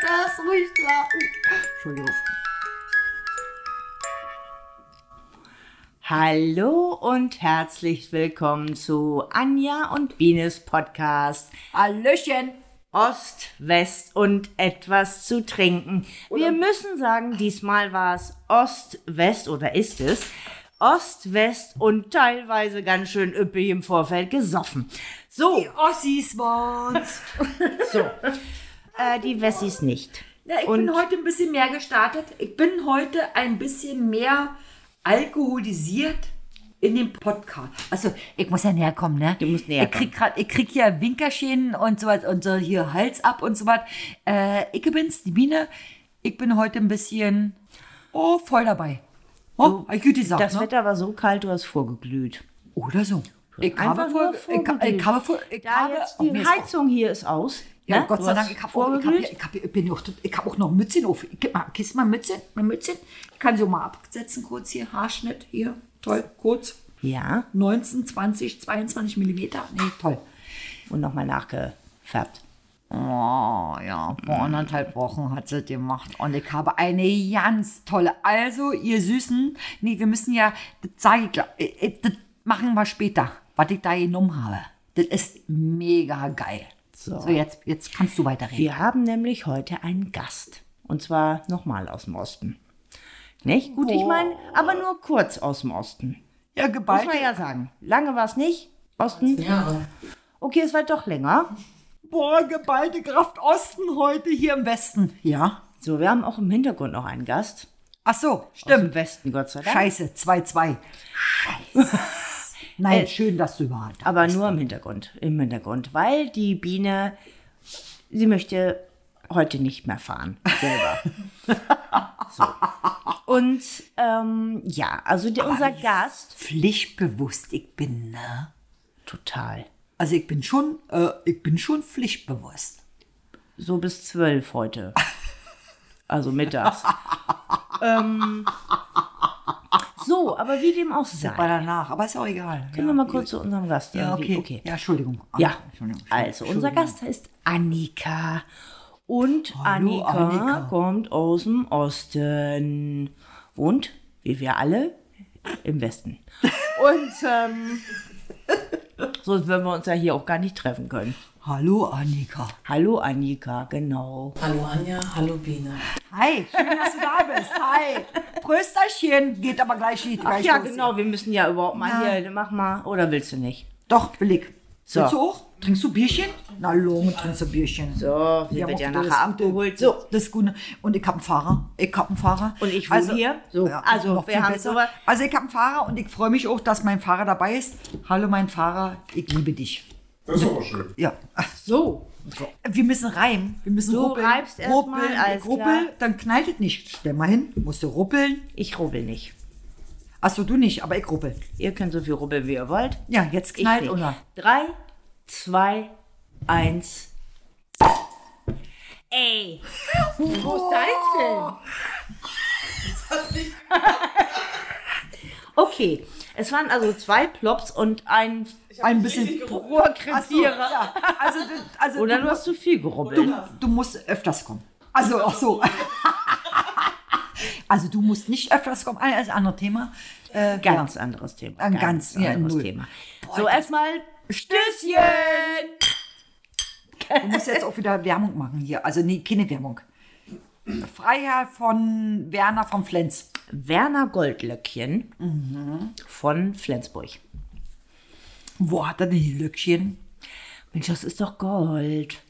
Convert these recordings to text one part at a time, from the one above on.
darfst ruhig lachen. Entschuldigung. Hallo und herzlich willkommen zu Anja und Bines Podcast. Hallöchen. Ost, West und etwas zu trinken. Wir müssen sagen, diesmal war es Ost, West oder ist es Ost, West und teilweise ganz schön üppig im Vorfeld gesoffen. So, Die Ossis waren's. so. Äh, die Wessis nicht. Ja, ich Und- bin heute ein bisschen mehr gestartet. Ich bin heute ein bisschen mehr alkoholisiert in dem Podcast. Also, ich muss ja näher kommen, ne? Du musst näher ich krieg grad, Ich krieg hier Winkerchen und so was und so hier Hals ab und so was. Äh, ich bin's, die Biene. Ich bin heute ein bisschen, oh, voll dabei. Oh, hab ich gut gesagt, Das ne? Wetter war so kalt, du hast vorgeglüht. Oder so. Ich habe voll, ich, ich habe voll, ich Da habe, jetzt die Heizung hier ist aus. Ja, ne? Gott sei Dank, ich habe auch, ich hab, ich hab, ich bin auch, ich hab auch noch Mützchen auf. Ich gib mal, kiss mal Mützchen, mein Mützchen. Ich kann sie auch mal absetzen, kurz hier, Haarschnitt, hier, toll, kurz. Ja, 19, 20, 22 Millimeter, nee, toll. und nochmal nachgefärbt. Oh, ja, vor anderthalb Wochen hat sie gemacht und ich habe eine ganz tolle. Also, ihr Süßen, nee, wir müssen ja, das sage ich, gleich, äh, äh, das machen wir später, was ich da genommen habe. Das ist mega geil. So. So, jetzt, jetzt kannst du weiterreden. Wir haben nämlich heute einen Gast. Und zwar nochmal aus dem Osten. Nicht? Gut, ich meine, aber nur kurz aus dem Osten. Ja, Muss geballt. man ja sagen. Lange war es nicht. Osten? Jahre. Okay, es war doch länger. Boah, geballte Kraft Osten heute hier im Westen. Ja. So, wir haben auch im Hintergrund noch einen Gast. Ach so, Aus dem stimmt. Westen, Gott sei Dank. Scheiße, 2-2. Scheiße. Nein, schön, dass du überhaupt Aber bist. nur im Hintergrund. Im Hintergrund. Weil die Biene, sie möchte heute nicht mehr fahren. Selber. so. Und ähm, ja, also der, unser Gast. Pflichtbewusst ich bin, ne? Total. Also ich bin schon, äh, ich bin schon pflichtbewusst. So bis zwölf heute. Also mittags. ähm, so, aber wie dem auch sei. danach, aber ist auch egal. Gehen wir mal kurz zu unserem Gast. Ja, irgendwie. okay. Ja, Entschuldigung. Ja, Entschuldigung. also unser Gast heißt Annika. Und Hallo, Annika, Annika. kommt aus dem Osten. Wohnt, wie wir alle, im Westen. Und ähm, sonst würden wir uns ja hier auch gar nicht treffen können. Hallo, Annika. Hallo Annika, genau. Hallo Anja, hallo Biene. Hi, schön, dass du da bist. Hi. Prösterchen. Geht aber gleich, Ach gleich ja, genau, wir müssen ja überhaupt mal Ja. hier, mach mal, oder willst du nicht? Doch, will ich. So. Willst du auch? Trinkst du Bierchen? Na, Lunge, trinkst du Bierchen. So, Ja, wird ja nachher abgeholt. So, Das ist gut. Und ich habe einen Fahrer. Ich habe einen Fahrer. Und ich wohne hier. So, also, noch wir haben besser. sowas- Also ich habe einen Fahrer und ich freue mich auch, dass mein Fahrer dabei ist. Hallo mein Fahrer, ich liebe dich. Das ist aber schön. Ja. so. Wir müssen reimen. Wir müssen Du ruppeln. reibst erst mal, ruppeln. alles ruppel, klar. dann knallt es nicht. Stell mal hin. Musst du ruppeln. Ich rubbel nicht. Achso, du nicht, aber ich ruppel. Ihr könnt so viel rubbeln, wie ihr wollt. Ja, jetzt knallt oder? Drei, zwei, eins. Ey, wo ist dein denn? Okay, es waren also zwei Plops und ein Ein bisschen Rohrkrepierer. ja. Also, also Oder du, du hast zu viel gerubbelt. du, du musst öfters kommen. Also, ach so. Also du musst nicht öfters kommen. Ein das andere Thema. Äh, Ganz anderes Thema. Ein ganz- ja, anderes null. Thema. So, erstmal Stößchen! Du musst jetzt auch wieder Werbung machen hier. Also nee, keine Werbung. Freiherr von Werner von Flens. Werner Goldlöckchen von Flensburg. Wo hat er denn die Löckchen? Mensch, das ist doch Gold.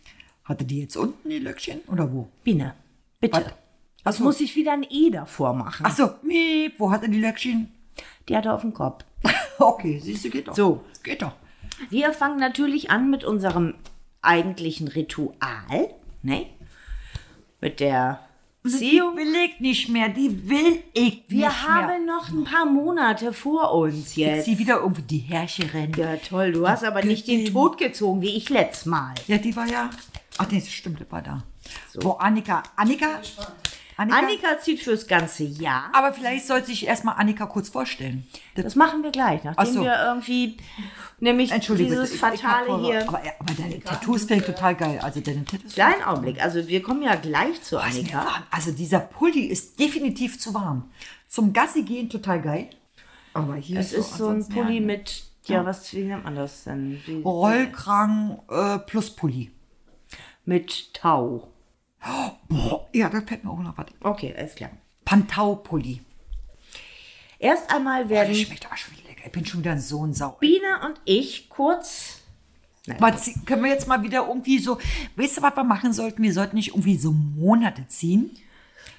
Hat er die jetzt unten, die Löckchen? Oder wo? Biene, bitte. Was? Was muss ich wieder ein E davor machen? Ach so, miep, wo hat er die Löckchen? Die hat er auf dem Kopf. Okay, siehst du, geht doch. So. Geht doch. Wir fangen natürlich an mit unserem eigentlichen Ritual, ne? Mit der Die Beziehung. will ich nicht mehr, die will ich Wir nicht haben mehr. noch ein paar Monate vor uns Jetzt jetzt. sie wieder irgendwie die Herrscherin. Ja, toll. Du hast aber nicht den Tod gezogen, wie ich letztes Mal. Ja, die war ja. Ach nee, das stimmt, die war da. So. Wo Annika, Annika, Annika? Annika zieht fürs ganze Jahr. Aber vielleicht sollte sich erstmal Annika kurz vorstellen. Das machen wir gleich, nachdem Ach so. wir irgendwie nämlich dieses ich- ich hab Fatale vor- hier. Aber, aber deine Tattoos finde ich total geil. Also deine Tattoos. Kleinen Augenblick, also wir kommen ja gleich zu ist Annika. Also dieser Pulli ist definitiv zu warm. Zum Gassi gehen total geil. Aber hier Es ist so ein Pulli ja, mit, ja, was, wie nennt man das denn? Wie, Rollkragen äh, plus Pulli. mit Tau. Boah, ja, da fällt mir auch noch was. Okay, alles klar. Pantau-Pulli. Erst einmal werden schmeckt aber schon wieder lecker. Ich bin schon wieder so ein Sau. Biene und ich kurz. Nein, Aber zie- können wir jetzt mal wieder irgendwie so, weißt du, was wir machen sollten? Wir sollten nicht irgendwie so Monate ziehen.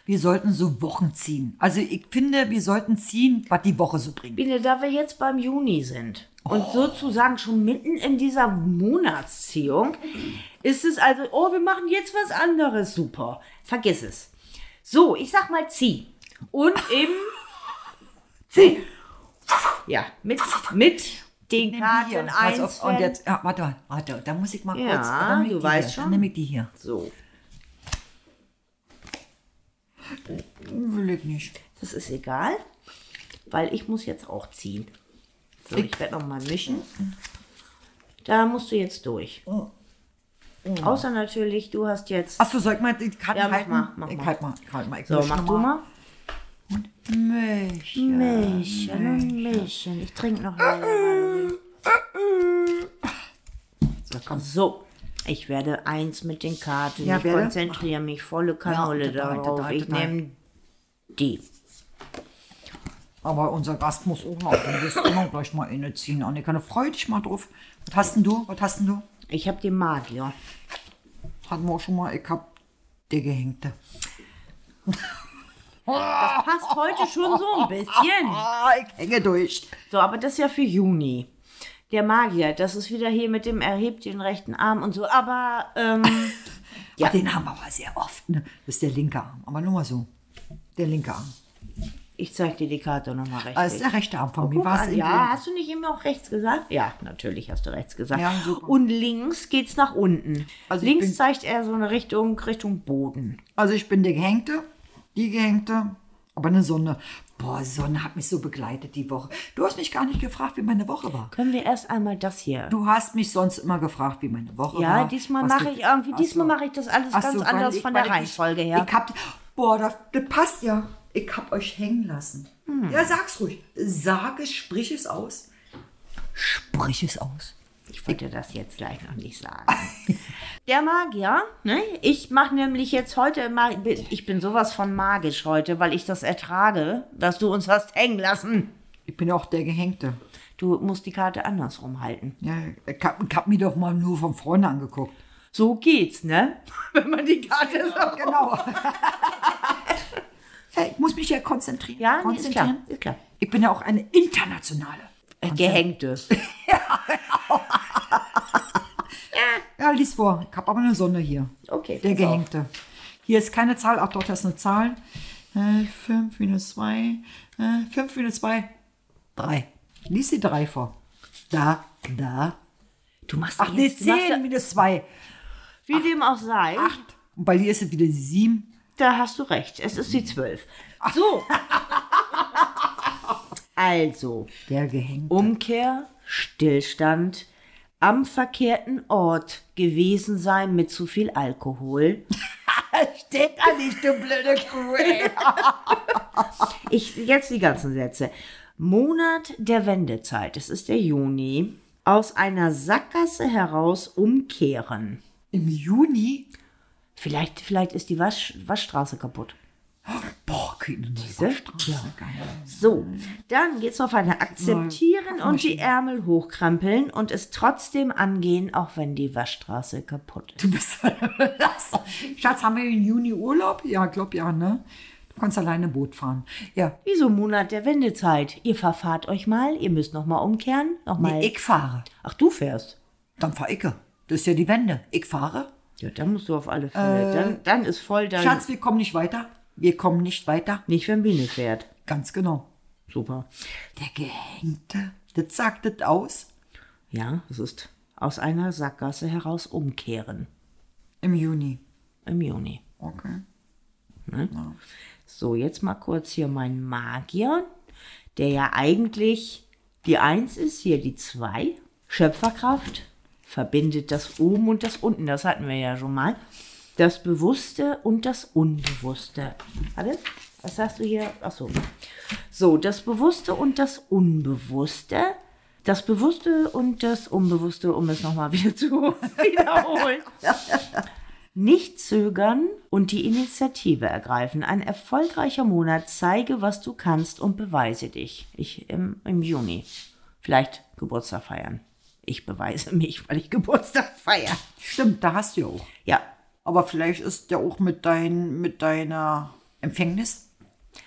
Wir sollten so Wochen ziehen. Also ich finde, wir sollten ziehen, was die Woche so bringt. Biene, da wir jetzt beim Juni sind und sozusagen schon mitten in dieser Monatsziehung, ist es also, oh, wir machen jetzt was anderes. Super. Vergiss es. So, ich sag mal zieh. Und im, Zieh! ja, mit, mit den Karten auf, und eins. jetzt, ja, warte, mal, warte, da muss ich mal Ja, kurz. dann du weißt hier, schon. Dann nehme ich die hier. So, Will ich nicht. das ist egal, weil ich muss jetzt auch ziehen. So, ich werde noch mal mischen. Da musst du jetzt durch. Außer natürlich, du hast jetzt. Achso, soll ich mal die Karten Ja, mach halten? mal, mach ich mal. halt mal, ich halt mal. Ich So, mach noch du mal. Milch. Mädchen und Mädchen. Ich trinke noch leider. So, komm. So, ich werde eins mit den Karten. Ja, ich werde. konzentriere mich volle Kanone total, darauf. total, ich total. nehme die. Aber unser Gast muss auch noch, du wirst immer gleich mal inneziehen. Annika, da freu dich mal drauf. Was hast denn du? Was hast denn du? Ich habe den Magier. Hatten wir auch schon mal, ich hab der Gehängte. Das passt heute schon so ein bisschen. Ah, ich hänge durch. So, aber das ist ja für Juni. Der Magier, das ist wieder hier mit dem erhebt den rechten Arm und so. Aber, ähm, Ja. Den haben wir aber sehr oft, ne? Das ist der linke Arm. Aber nur mal so. Der linke Arm. Ich zeig dir die Karte nochmal rechts. Ah, Das ist der rechte Arm von mir. In ja, hast du nicht eben auch rechts gesagt? Ja, natürlich hast du rechts gesagt. Ja. Und links geht's nach unten. Also links zeigt er so eine Richtung, Richtung Boden. Also ich bin der Gehängte, die Gehängte, aber eine Sonne. Boah, Sonne hat mich so begleitet die Woche. Du hast mich gar nicht gefragt, wie meine Woche war. Können wir erst einmal das hier? Du hast mich sonst immer gefragt, wie meine Woche war. Ja, diesmal mache ich irgendwie, diesmal so. mache ich das alles Ach ganz so, anders ich- von der Reihenfolge her. Ich hab, boah, das, das passt ja. Ich hab euch hängen lassen. Hm. Ja, sag's ruhig. Sag es, sprich es aus. Sprich es aus. Ich wollte das jetzt gleich noch nicht sagen. Der Magier, ne? Ich mache nämlich jetzt heute ich bin sowas von magisch heute, weil ich das ertrage, dass du uns hast hängen lassen. Ich bin auch der Gehängte. Du musst die Karte andersrum halten. Ja, ich hab, ich hab mir doch mal nur von vorne angeguckt. So geht's, ne? Wenn man die Karte so Genau. ja, ich muss mich ja konzentrieren. Ja, nee, ist konzentrieren. klar, ist klar. Ich bin ja auch eine internationale. Äh, Gehängtes. Ja, lies vor. Ich habe aber eine Sonne hier. Okay. Der pass auf. Gehängte. Hier ist keine Zahl. Ach doch, das ist eine Zahl. 5 minus 2. 5 minus 2. 3. Lies die 3 vor. Da, da. Du machst Ach nee, jetzt, du machst 10 minus 2. Wie dem auch sei, 8. Und bei dir ist es wieder die 7. da hast du recht. Es ist die 12. So. also, Der Gehängte. Umkehr, Stillstand, am verkehrten Ort gewesen sein mit zu viel Alkohol. Steht da nicht, du blöde Kuh, ey. Ich, jetzt die ganzen Sätze. Monat der Wendezeit, es ist der Juni, aus einer Sackgasse heraus umkehren. Im Juni? Vielleicht, vielleicht ist die Wasch, Waschstraße kaputt. Boah, keine? Straße. Geil. So, dann geht's auf eine Akzeptieren und die Ärmel hochkrempeln und es trotzdem angehen, auch wenn die Waschstraße kaputt ist. Du bist Schatz, haben wir im Juni Urlaub? Ja, glaub ja, ne? Du kannst alleine Boot fahren. Ja, Wieso Monat der Wendezeit? Ihr verfahrt euch mal, ihr müsst noch mal umkehren, noch mal. nee, ich fahre. Ach, du fährst. Dann fahr ich. Das ist ja die Wende. Ich fahre. Ja, dann musst du auf alle Fälle. dann, dann ist voll dein. Schatz, wir kommen nicht weiter. Wir kommen nicht weiter. Nicht, wenn Biene fährt. Ganz genau. Super. Der Gehängte, das sagt das aus. Ja, es ist aus einer Sackgasse heraus umkehren Im Juni. im Juni. Okay. Ne? So, jetzt mal kurz hier mein Magier, der ja eigentlich die Eins ist, hier die Zwei. Schöpferkraft verbindet das Oben und das Unten, das hatten wir ja schon mal. Das Bewusste und das Unbewusste. Warte, was sagst du hier? Achso. So, das Bewusste und das Unbewusste. Das Bewusste und das Unbewusste, um es nochmal wieder zu wiederholen. Nicht zögern und die Initiative ergreifen. Ein erfolgreicher Monat. Zeige, was du kannst und beweise dich. Ich im, im Juni. Vielleicht Geburtstag feiern. Ich beweise mich, weil ich Geburtstag feiere. Stimmt, da hast du ja auch. Ja, Aber vielleicht ist ja auch mit, dein, mit deiner Empfängnis,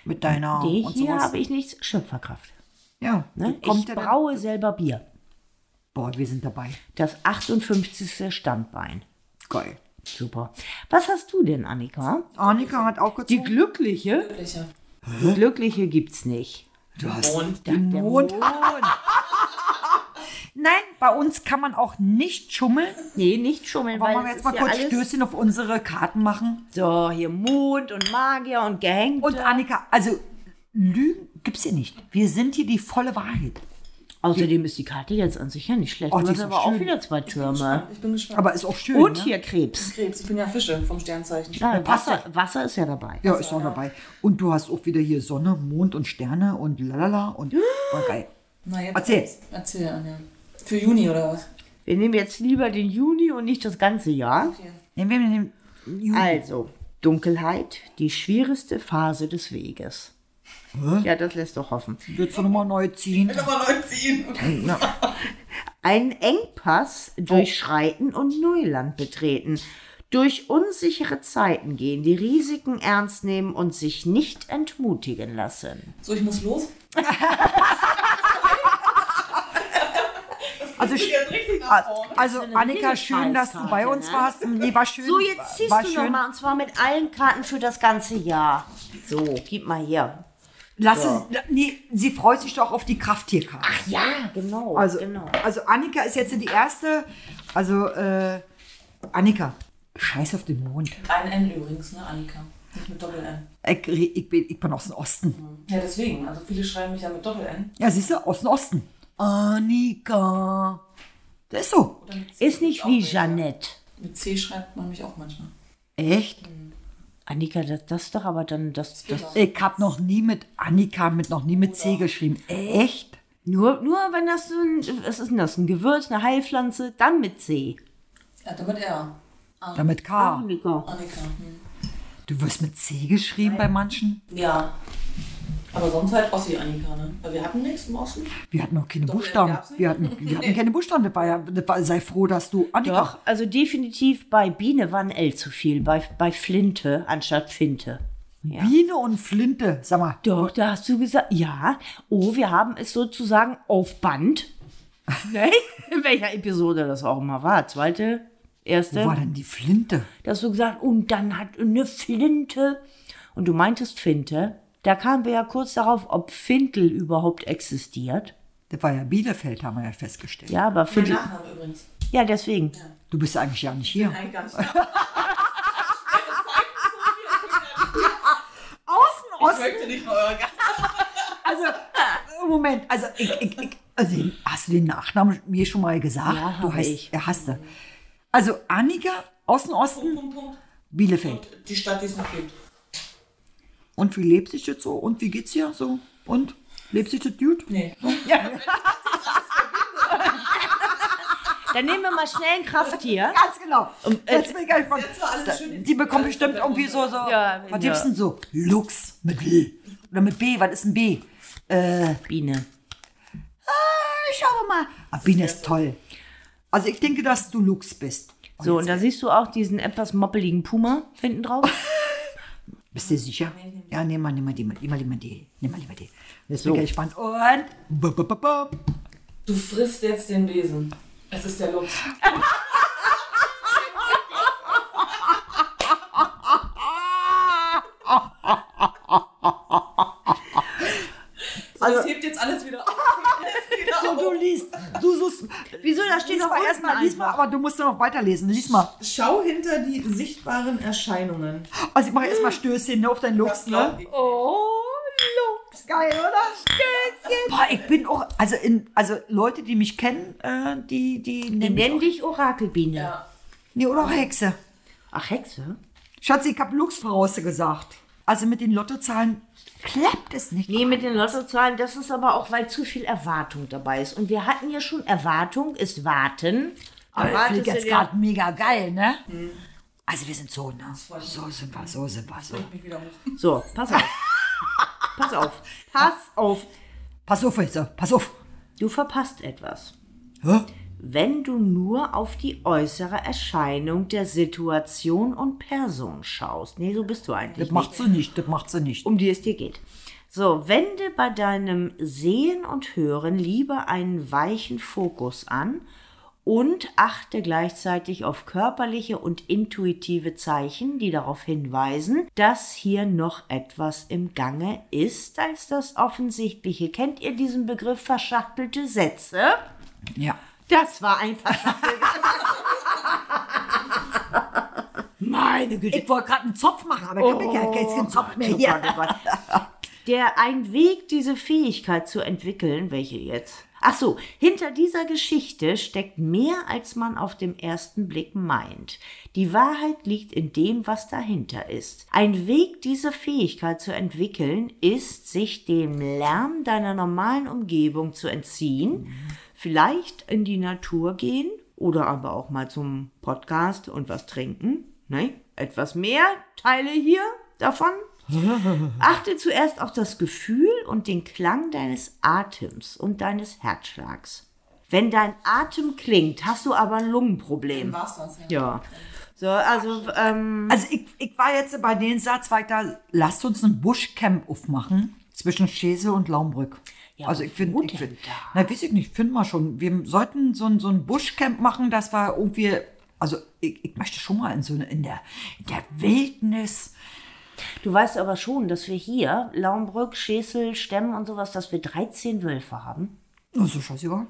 mit deiner nee, und hier sowas. habe ich nichts. Schöpferkraft. ja, Ne? kommt ich ja dann- braue selber Bier. Boah, wir sind dabei. Das 58. Standbein. Geil. Super. Was hast du denn, Annika? Annika hat auch Die gezogen. glückliche? Glücklicher. Die glückliche gibt's nicht. Du hast Mond. Der Mond. Mond. Nein, bei uns kann man auch nicht schummeln. Nee, nicht schummeln, Wollen weil wir es jetzt mal kurz ja alles Stößchen auf unsere Karten machen? So, hier Mond und Magier und Gehängte. Und Annika, also Lügen gibt's hier nicht. Wir sind hier die volle Wahrheit. Außerdem ist die Karte jetzt an sich ja nicht schlecht. Oh, du hast ist aber so auch schön. wieder zwei Türme. Ich bin gespannt. Aber ist auch schön. Und ne? hier Krebs. Krebs, ich bin ja Fische vom Sternzeichen. Ja, Wasser, Wasser ist ja dabei. Ja, ist auch dabei. Und du hast auch wieder hier Sonne, Mond und Sterne und lalala und war geil. Na, jetzt Erzähl. Erzähl, Anja. Für Juni oder was? Wir nehmen jetzt lieber den Juni und nicht das ganze Jahr. Nehmen wir den Juni. Also, Dunkelheit, die schwierigste Phase des Weges. Ja, das lässt doch hoffen. Willst du nochmal neu ziehen? Nummer 19. Einen Engpass durchschreiten und Neuland betreten. Durch unsichere Zeiten gehen, die Risiken ernst nehmen und sich nicht entmutigen lassen. So, ich muss los. Also, vorne. also Annika, schön, dass du bei uns ne? warst. Nee, war schön. So, jetzt ziehst war du nochmal und zwar mit allen Karten für das ganze Jahr. So, gib mal hier. Lass es, nee, sie freut sich doch auf die Krafttierkarte. Ja, genau. Also, genau. also Annika ist jetzt die erste. Also, äh, Annika, scheiß auf den Mond. Ein N übrigens, ne, Annika. Nicht mit Doppel-N. Ich, ich, bin, ich bin aus dem Osten. Ja, deswegen. Also viele schreiben mich ja mit Doppel-N. Ja, siehst du, aus dem Osten. Annika. Das ist so. Ist nicht wie. Jeannette. Mit C schreibt man mich auch manchmal. Echt? Annika, das, das doch aber dann das, das Ich hab noch nie mit Annika, mit noch nie mit C geschrieben. Echt? nur, nur wenn das so ein, was ist denn das, ein Gewürz, eine Heilpflanze, dann mit C. Ja, damit R. Damit K. Annika. Annika. Hm. Du wirst mit C geschrieben bei manchen? Ja. Aber sonst halt Ossi Annika, ne? Weil wir hatten nichts im Osten. Wir hatten noch keine Doppel-N Buchstaben. Wir hatten, wir hatten keine Buchstaben. Das war ja, das war, sei froh, dass du Annika. Doch, also definitiv bei Biene war ein L zu viel, bei, bei Flinte anstatt Finte. Ja. Biene und Flinte. Sag mal. Doch, da hast du gesagt, ja, oh, wir haben es sozusagen auf Band. ne? In welcher Episode das auch immer war. Zweite, erste. Wo war denn die Flinte? Da hast du gesagt, und dann hat eine Flinte. Und du meintest Finte. Da kamen wir ja kurz darauf, ob Fintel überhaupt existiert. Das war ja Bielefeld, haben wir ja festgestellt. Ja, aber Mein Fintel. Nachname übrigens. Ja, deswegen. Du bist ja eigentlich ja nicht hier. Eigentlich gar nicht. Außen, Ich Osten. möchte nicht mal euer Gast. Also, Moment. Also, ich, ich, ich, also, hast du den Nachnamen mir schon mal gesagt? Ja, du habe heißt, ich. Er hast du. Also, Annika, Außen, Osten, Punkt, Punkt. Bielefeld. Und die Stadt, die es noch gibt. Und wie lebt sich das so? Und wie geht's dir so? Und? Lebt sich das gut? Nee. Dann nehmen wir mal schnell ein Krafttier. Ganz genau. äh, Jetzt bin ich gar nicht von, Jetzt schön die bekommen bestimmt irgendwie so, so Ja, was ja. gibt's denn so? Lux mit L. Oder mit B, was ist ein B? Äh, Biene. schau mal. Ah, Biene ist toll. Also ich denke, dass du Lux bist. So, und da siehst du auch diesen etwas moppeligen Puma hinten drauf. Bist du sicher? Ja, nehm mal, nimm mal die, nimm mal, nimm mal die, nimm mal lieber die. Jetzt bin ich gespannt. Und. Du frisst jetzt den Besen. Es ist der Lux. Also, das hebt jetzt alles wieder auf. Alles wieder So, auf. du liest, du suchst. Wieso Wieso? Da steht lies mal erstmal, lies mal, einfach. aber du musst noch weiterlesen. Lies mal. Schau hinter die sichtbaren Erscheinungen. Also ich mache erstmal Stößchen ne, auf deinen Lux, ne? Oh, Lux. Geil, oder? Stößchen. Boah, ich bin auch, also in, also Leute, die mich kennen, äh, die, die, Die nennen dich Orakelbiene. Ja. Nee, oder auch Hexe. Ach, Hexe? Schatz, ich hab Lux vorausgesagt. Also mit den Lottozahlen klappt es nicht. Nee, mit den Lottozahlen, das ist aber auch, weil zu viel Erwartung dabei ist. Und wir hatten ja schon Erwartung, ist Warten. Aber finde du jetzt gerade mega geil, ne? Also wir sind so, ne? So sind wir, so sind wir, so. So, pass auf. pass auf. Pass auf. Pass auf, pass auf. Du verpasst etwas. Hä? Wenn du nur auf die äußere Erscheinung der Situation und Person schaust. Nee, so bist du eigentlich Das macht sie nicht, das macht sie nicht. um die es dir geht. So, wende bei deinem Sehen und Hören lieber einen weichen Fokus an und achte gleichzeitig auf körperliche und intuitive Zeichen, die darauf hinweisen, dass hier noch etwas im Gange ist als das Offensichtliche. Kennt ihr diesen Begriff verschachtelte Sätze? Ja. Das war ein verschachtelter Meine Güte. Ich wollte gerade einen Zopf machen, aber ich habe ja keinen Zopf mehr Oh hier. Oh Gott. Der ein Weg, diese Fähigkeit zu entwickeln, welche jetzt? Ach so, hinter dieser Geschichte steckt mehr, als man auf dem ersten Blick meint. Die Wahrheit liegt in dem, was dahinter ist. Ein Weg, diese Fähigkeit zu entwickeln, ist, sich dem Lärm deiner normalen Umgebung zu entziehen, vielleicht in die Natur gehen oder aber auch mal zum Podcast und was trinken. Ne? Etwas mehr Teile hier davon. Achte zuerst auf das Gefühl und den Klang deines Atems und deines Herzschlags. Wenn dein Atem klingt, hast du aber ein Lungenproblem. War's das, ja. Ja. So, also, ähm, Also ich, ich war jetzt bei den Satz weiter, lasst uns ein Buschcamp aufmachen zwischen Schese und Laumbrück. Ja, also ich finde, ich find, na weiß ich nicht, finden wir schon. Wir sollten so ein, so ein Buschcamp machen, das war irgendwie, also ich, ich möchte schon mal in so eine, in der, in der Wildnis. du weißt aber schon, dass wir hier, Laumbrück, Schesel, Stemmen und sowas, dass wir 13 Wölfe haben. Das ist scheißegal.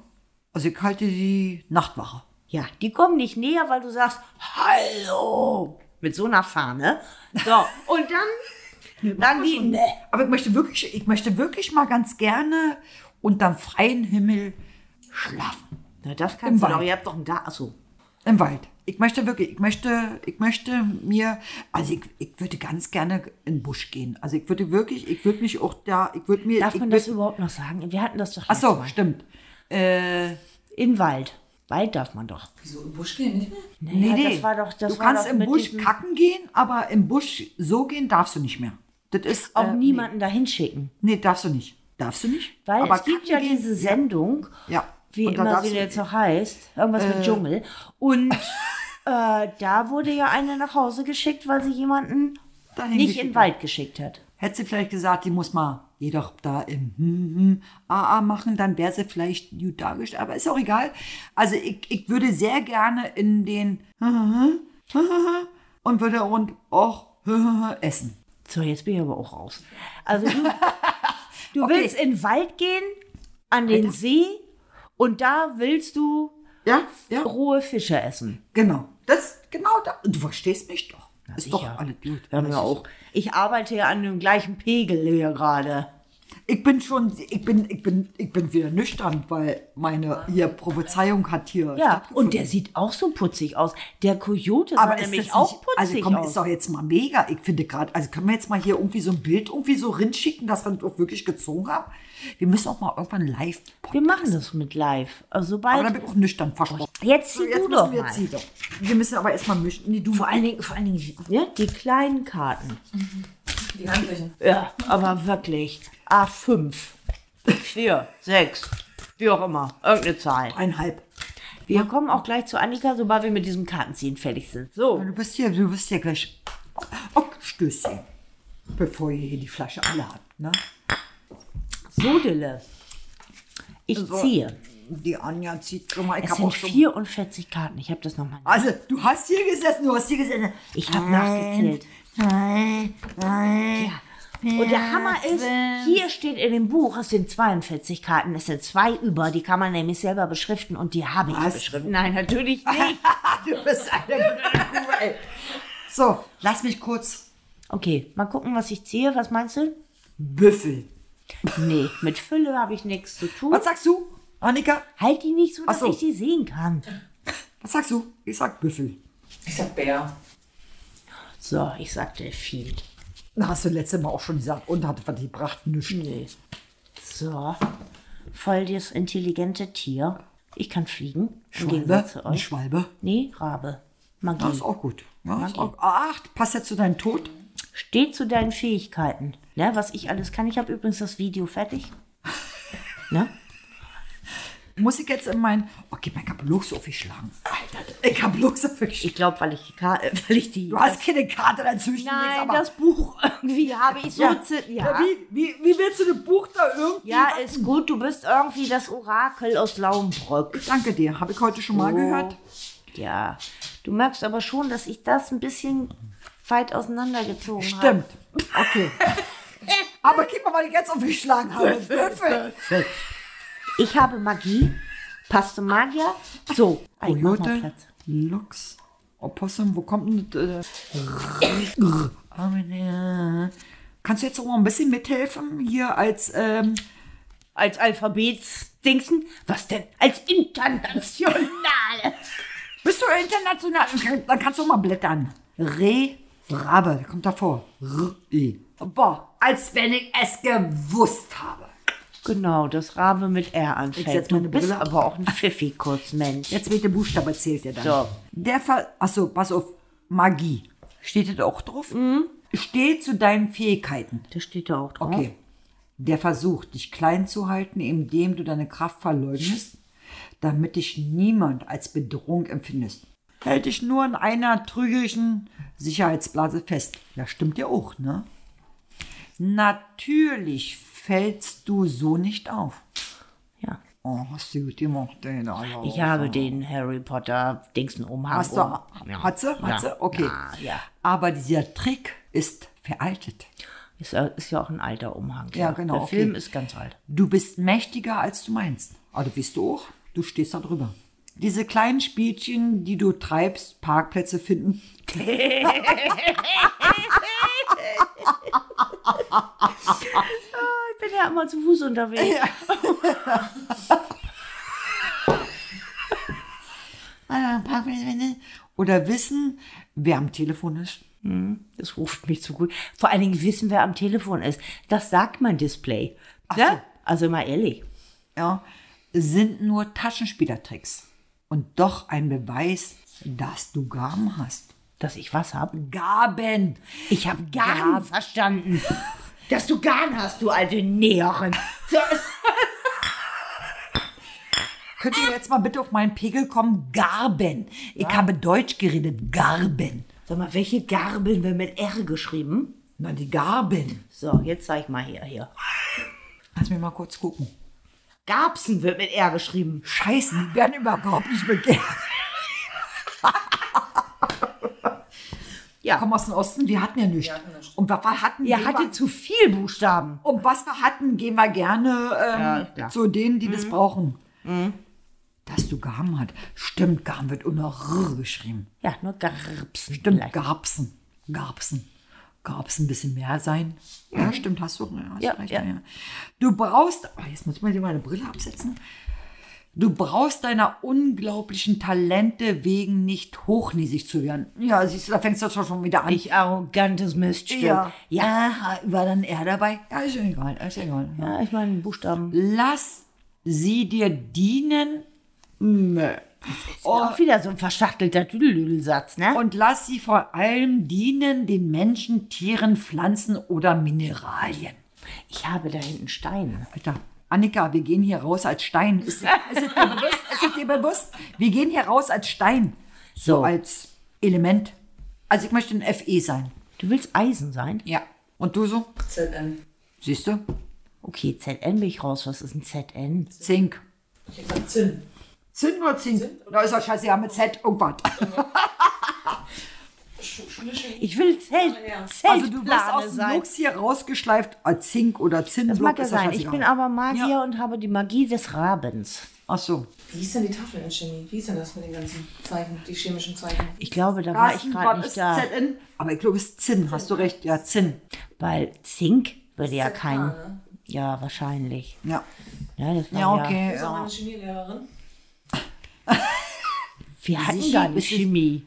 Also ich halte die Nachtwache. Ja, die kommen nicht näher, weil du sagst, Hallo! Mit so einer Fahne. So, und dann sagen die, ne. Aber ich möchte wirklich, ich möchte wirklich mal ganz gerne unterm freien Himmel schlafen. Na, das Im kannst du Wald. doch. Ihr habt doch einen Garten. Achso. Im Wald. Ich möchte wirklich, ich möchte, ich möchte mir, also ich, ich würde ganz gerne in den Busch gehen. Also ich würde wirklich, ich würde mich auch da, ich würde mir, Darf ich man würd, das überhaupt noch sagen? Wir hatten das doch Ach so, letztes Mal. stimmt. Äh, In Wald. Wald darf man doch. Wieso im Busch gehen nicht mehr? nee, Ja, nee. Das war doch, das du war kannst doch im Busch kacken gehen, aber im Busch so gehen darfst du nicht mehr. Das ist auch äh, niemanden dahin schicken. Nee, darfst du nicht. Darfst du nicht? Weil aber es gibt ja gehen- diese Sendung, Ja. wie Und da immer sie Äh. jetzt noch heißt, irgendwas mit Dschungel. Und äh, da wurde ja eine nach Hause geschickt, weil sie jemanden nicht in den. Wald geschickt hat. Hätte sie vielleicht gesagt, die muss mal jeder da im hm, hm, AA machen, dann wäre sie vielleicht gut dargestellt. Aber ist auch egal. Also ich, ich würde sehr gerne in den und würde und auch essen. So, jetzt bin ich aber auch raus. Also du, du Okay. willst in den Wald gehen, an den See und da willst du Ja, ja, rohe Fische essen. genau. Das, genau da. Du verstehst mich doch. ist doch sicher. alles gut. Ja auch. Ich arbeite ja an dem gleichen Pegel hier gerade. Ich bin schon, ich bin, ich bin, ich bin wieder nüchtern, weil meine hier Prophezeiung hat hier. Ja, und der sieht auch so putzig aus. Der Coyote Aber sah ist nämlich auch nicht, putzig also komm, aus. ist doch jetzt mal mega. Ich finde gerade, also können wir jetzt mal hier irgendwie so ein Bild irgendwie so rinschicken, dass wir das auch wirklich gezogen haben? Wir müssen auch mal irgendwann live wir machen das mit live. Also Aber sobald. dann bin ich auch nüchtern versprochen. jetzt So, zieh jetzt du doch wir mal. jetzt doch. Wir müssen aber erstmal mischen. Nee, du Vor allen Dingen, vor allen Dingen ne, die kleinen Karten. Die handlichen. Ja, aber wirklich. A5, 4, 6, wie auch immer. Irgendeine Zahl. eineinhalb. Wir kommen auch gleich zu Annika, sobald wir mit diesem Kartenziehen fertig sind. So, Du bist hier, du bist hier gleich. Oh, Stößchen. Bevor ihr hier die Flasche alle habt, ne? so Dille. Ich So. ziehe. Die Anja zieht, guck mal, ich Es hab sind auch schon. 44 Karten. Ich habe das nochmal. Also, du hast hier gesessen, du hast hier gesessen. Ich habe nachgezählt. Ja. Und der Hammer ist, hier steht in dem Buch, es sind 42 Karten, es sind zwei über, die kann man nämlich selber beschriften und die habe ich Was? beschriftet. Nein, natürlich nicht. du bist eine blöde Kuh, ey. So, lass mich kurz. Okay, mal gucken, was ich ziehe. Was meinst du? Büffel. Nee, mit Fülle habe ich nichts zu tun. Was sagst du, Annika? Halt die nicht so, dass so. ich sie sehen kann. Was sagst du? Ich sag Büffel. Ich sag Bär. So, ich sag Delfin. Na, hast du letztes Mal auch schon gesagt und hatte was gebracht? Nichts. Nee. So, voll das intelligente Tier. Ich kann fliegen. Im Gegensatz Schwalbe? zu Eine euch. Schwalbe? Nee, Rabe. Magie. Das ist auch gut. Ja, ist auch, ach, passt ja zu deinem Tod. Steht zu deinen Fähigkeiten. Ne, was ich alles kann. Ich habe übrigens das Video fertig. Ne? Muss ich jetzt in mein. Oh, gib mein so aufgeschlagen. Alter, ich hab bloß so aufgeschlagen. Ich glaube, weil ich die Karte, weil ich die. Du hast keine Karte dazwischen. Nein, aber das Buch irgendwie habe ich so. ja. Ja. Wie, wie, wie willst du das Buch da irgendwie. ja, ist gut. Du bist irgendwie das Orakel aus Lauenbrück. Danke dir. Habe ich heute schon mal Oh. gehört. Ja. Du merkst aber schon, dass ich das ein bisschen weit auseinandergezogen habe. Stimmt. Okay. aber gib mal, was ich jetzt aufgeschlagen habe. Ich habe Magie. Passt zum Magier. So, ein Coyote. Luchs, Opossum, wo kommt denn das? Äh, Kannst du jetzt auch mal ein bisschen mithelfen hier als ähm, Als Alphabetsdingsen. Was denn? Als internationale. Bist du international? Dann kannst du auch mal blättern. Re, Rabe, kommt davor. R, E. Boah, als wenn ich es gewusst habe. Genau, das Rabe mit R anfängt. setz Du meine bist Brille ab. aber auch ein Pfiffi-Kurzmensch. Jetzt wird der Buchstabe zählt ja dann. So. Der Fall, achso, pass auf, Magie. Steht das auch drauf? Steht zu deinen Fähigkeiten. Das steht da auch drauf. Okay. Der Versuch, dich klein zu halten, indem du deine Kraft verleugnest, damit dich niemand als Bedrohung empfindest. Hält dich nur in einer trügerischen Sicherheitsblase fest. Ja, stimmt ja auch, ne? Natürlich fällst du so nicht auf. Ja. Oh, hast du gut gemacht, na ja. Ich habe den Harry Potter Dingsen Umhang. Hast du, um. Ja. hat sie? Hat ja. sie? Okay. Ja, ja. Aber dieser Trick ist veraltet. Ist, ja- ist ja auch ein alter Umhang. Ja, genau, Der okay. Film ist ganz alt. Du bist mächtiger, als du meinst. Aber du bist du auch. Du stehst da drüber. Diese kleinen Spielchen, die du treibst, Parkplätze finden. Ich bin ja immer zu Fuß unterwegs. Ah. Oder wissen, wer am Telefon ist. Das ruft mich zu gut. Vor allen Dingen wissen, wer am Telefon ist. Das sagt mein Display. Ne? so. Also mal ehrlich. Ja, sind nur Taschenspielertricks. Und doch ein Beweis, dass du Gaben hast. Dass ich was hab? Gaben! Ich habe Garn verstanden. Dass du Garn hast, du alte Näherin. Könnt ihr jetzt mal bitte auf meinen Pegel kommen? Garben. Ich habe Deutsch geredet. Garben. Sag mal, welche Garbeln wird mit R geschrieben? Na, die Garben. So, jetzt zeig mal hier, hier. Lass mich mal kurz gucken. Garbsen wird mit R geschrieben. Scheiße, die werden überhaupt nicht begehrt. Ja. Komm aus dem Osten, wir hatten ja nichts. Und was wir hatten, Ihr hattet zu viel Buchstaben. und was wir hatten, gehen wir gerne ähm, Ja, ja. zu denen, die das brauchen. Dass du Garm hat. Stimmt, Garm wird unter R geschrieben. Ja, nur Garbsen. Stimmt, vielleicht. Garbsen. Garbsen. Garbsen ein bisschen mehr sein. Ja, stimmt, hast du, ja, hast Ja, recht. ja. Du brauchst, oh, jetzt muss ich mal meine Brille absetzen. Du brauchst deiner unglaublichen Talente wegen nicht hochnäsig zu werden. Ja, siehst du, da fängst du schon wieder an. Ich arrogantes Miststück. ja. Ja, war dann er dabei? Ja, ist ja egal, ist ja egal. ja ich meine Buchstaben. Lass sie dir dienen Auch wieder so ein verschachtelter Tüdelüdelsatz, ne? und lass sie vor allem dienen den Menschen, Tieren, Pflanzen oder Mineralien. ich habe da hinten Steine. Alter, Annika, wir gehen hier raus als Stein. Ist, ist, es dir bewusst? Ist es dir bewusst? Wir gehen hier raus als Stein. So, So. als Element. Also ich möchte ein FE sein. Du willst Eisen sein? Ja. Und du so? ZN. Siehst du? Okay, ZN bin ich raus. Was ist ein ZN? Zink. Ich hab gesagt Zinn. Zinn oder Zink? Da ist doch scheiße, ja mit Z irgendwas. Ich will Zelt, Ja. Also du wirst aus dem sein. Lux hier rausgeschleift als Zink oder Zinnblock. Das mag ja sein. Ich bin aber Magier Ja. und habe die Magie des Rabens. Ach so. Wie hieß denn die Tafel in Chemie? Wie hieß denn das mit den ganzen Zeichen, die chemischen Zeichen? Ich glaube, da war ich Carsten, gerade was nicht ist da. ZN? Aber ich glaube, es ist Zinn. Hast du recht. Ja, Zinn. Weil Zink würde ja kein. Ja, wahrscheinlich. Ja. Ja, das war Ja, okay. Das ist auch Ja. meine Chemielehrerin. Wir hatten Sicher, gar nicht bist du- Chemie.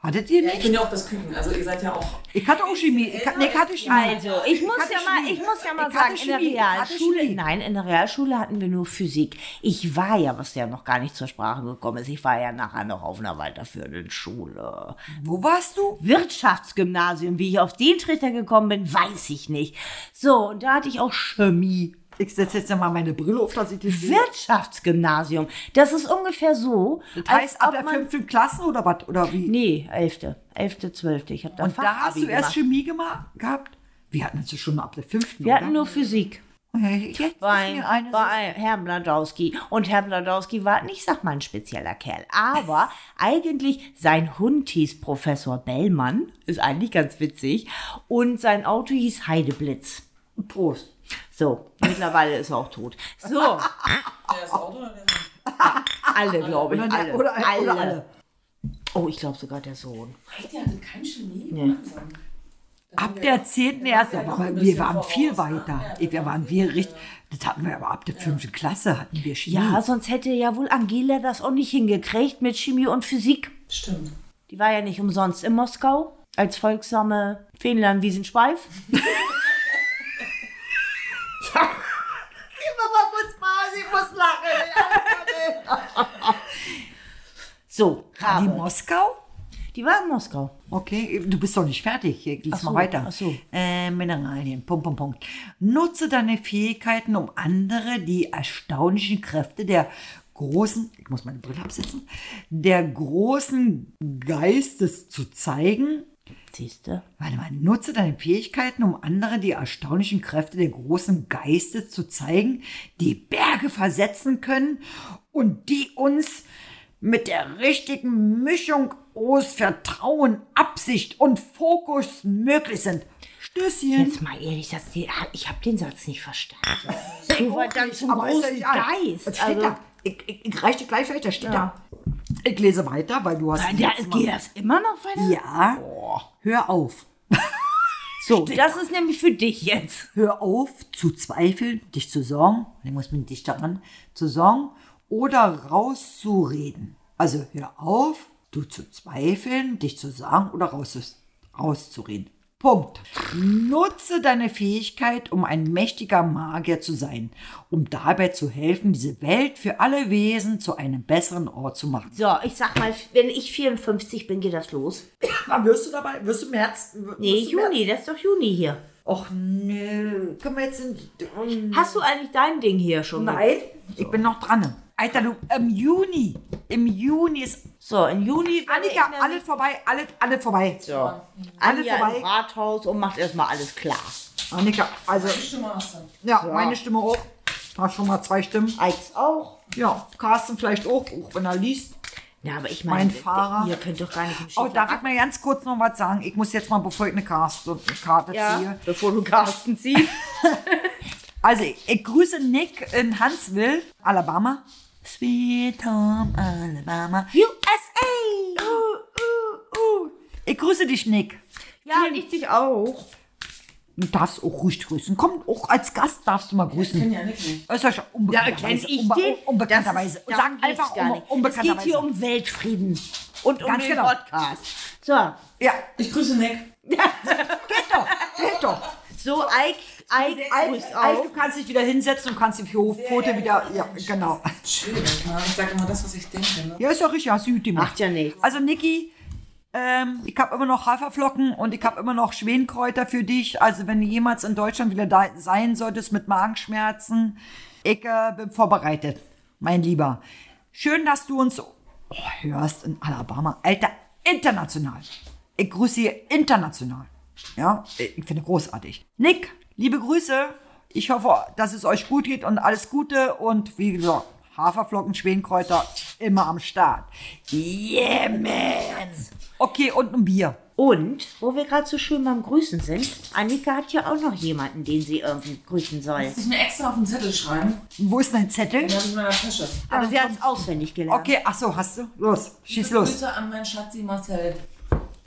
Hattet ihr Ja, ich nicht? bin ja auch das Küken, also ihr seid ja auch. Ich hatte auch Chemie. Ich, nee, ich hatte Chemie. Also, ich muss hatte ja mal, ich muss ja mal Ich sagen, in der Chemie. Ich hatte Realschule, nein, in der Realschule hatten wir nur Physik. Ich war ja, was ja noch gar nicht zur Sprache gekommen ist, ich war ja nachher noch auf einer weiterführenden Schule. Wo warst du? Wirtschaftsgymnasium, wie ich auf den Trichter gekommen bin, weiß ich nicht. So, und da hatte ich auch Chemie. Ich setze jetzt mal meine Brille auf, dass ich das sehe. Wirtschaftsgymnasium. Das ist ungefähr so. Das heißt, ab der fünften Klasse oder was? Oder wie? Nee, elfte. Elfte, zwölfte. Ich habe da Und da hast Fachabi du erst gemacht. Chemie gemacht, gehabt? Wir hatten es schon ab der fünften, Wir oder? hatten nur Physik. Jetzt ist Bei, mir eine bei Herrn Bladowski. Und Herr Bladowski war, ich sag mal, ein spezieller Kerl. Aber eigentlich, sein Hund hieß Professor Bellmann. Ist eigentlich ganz witzig. Und sein Auto hieß Heideblitz. Prost. So, mittlerweile ist er auch tot. So, Der das Auto oder der alle, glaube ich. Oder, der- Alle. oder, oder alle. Oh, ich glaube sogar der Sohn. Echt, ihr hattet kein Chemie? Nee. Ab der zehnten erst, ja aber wir waren viel voraus, ne? weiter. Ja, wir waren wir richtig, das hatten wir aber ab der fünften Klasse hatten wir Chemie. Ja, sonst hätte ja wohl Angela das auch nicht hingekriegt mit Chemie und Physik. Stimmt. Die war ja nicht umsonst in Moskau als folgsame Fähnlein-Wiesenschweif. Gib mir mal kurz Pause, ich muss lachen. so, War die Rabe. Moskau? Die war in Moskau. Okay, du bist doch nicht fertig. Hier Ach so, mal weiter. ach so. Äh, Mineralien. Punkt, Punkt, Punkt. Nutze deine Fähigkeiten, um andere die erstaunlichen Kräfte der großen, ich muss meine Brille absetzen, der großen Geistes zu zeigen. Siehst du? Warte mal, nutze deine Fähigkeiten, um andere die erstaunlichen Kräfte der großen Geistes zu zeigen, die Berge versetzen können und die uns mit der richtigen Mischung aus Vertrauen, Absicht und Fokus möglich sind. Stößchen. Jetzt mal ehrlich, das, ich habe den Satz nicht verstanden. So weit dann zum ja großen. Geist. Also, da. Ich, ich, ich reiche dir gleich weiter, steht da. Ich lese weiter, weil du hast... ja, geht das immer noch weiter? ja, hör auf. So, das ist nämlich für dich jetzt. Hör auf zu zweifeln, dich zu sorgen, ich muss mit dich daran, zu sorgen oder rauszureden. Also hör auf, du zu zweifeln, dich zu sagen oder raus, rauszureden. Punkt. Nutze deine Fähigkeit, um ein mächtiger Magier zu sein, um dabei zu helfen, diese Welt für alle Wesen zu einem besseren Ort zu machen. So, ich sag mal, wenn ich 54 bin, geht das los. Wann wirst du dabei? Wirst du März? Nee, Juni, das ist doch Juni hier. Och nö, können wir jetzt in, Hast du eigentlich dein Ding hier schon? Nein, ich bin noch dran. Alter, du, im Juni. Im Juni ist. So, im Juni. Annika, alles vorbei, alles, alles vorbei. So. Alles Anja vorbei. im Rathaus und macht erstmal alles klar. Annika, also, Stimme hast du. ja, meine Stimme auch. Hast schon mal zwei Stimmen. Eins auch. Ja, Carsten vielleicht auch, auch wenn er liest. Ja, aber ich meine, Mein Fahrer. ihr könnt doch gar nicht im Oh, Schiff darf ich mal ganz kurz noch was sagen? Ich muss jetzt mal, bevor ich eine Carsten, Karte ja, ziehe. bevor du Carsten ziehst. Also, ich, ich grüße Nick in Huntsville, Alabama. Sweet Home Alabama. USA! Uh, uh. Ich grüße dich, Nick. Ja, und ich dich auch. Du darfst auch ruhig grüßen. Komm, auch als Gast darfst du mal grüßen. Kenn ja nicht. Das ist ja schon unbekannterweise. Unbe unbekannterweise. Das ist- Sag darum geht's einfach gar nicht. Es geht unbekannterweise. hier um Weltfrieden. Und um Ganz den genau. Podcast. So, ja, Ich grüße Nick. geht doch, geht doch. so Ike, Grüßt Alf, auch. du kannst dich wieder hinsetzen und kannst die Foto wieder. Ja, genau. Ne? Ich sage immer das, was ich denke. Ne? Ja, ist ja richtig, hast du gut gemacht. Macht ja nichts. Also, Niki, ähm, ich habe immer noch Haferflocken und ich habe immer noch Schwenkräuter für dich. Also, wenn du jemals in Deutschland wieder da sein solltest mit Magenschmerzen, ich äh, bin vorbereitet, mein Lieber. Schön, dass du uns oh, hörst in Alabama. Alter, international. Ich grüße hier international. Ja, ich finde großartig. Nick, liebe Grüße. Ich hoffe, dass es euch gut geht und alles Gute. Und wie gesagt, Haferflocken, Schwenkräuter immer am Start. Yeah, man. Okay, und ein Bier. Und, wo wir gerade so schön beim Grüßen sind, Annika hat ja auch noch jemanden, den sie irgendwie grüßen soll. Muss ich mir extra auf den Zettel schreiben? Wo ist dein Zettel? Den habe ich in meiner Tasche. Aber sie hat es auswendig gelernt. Okay, ach so, hast du? Los, schieß los. Grüße an meinen Schatzi Marcel.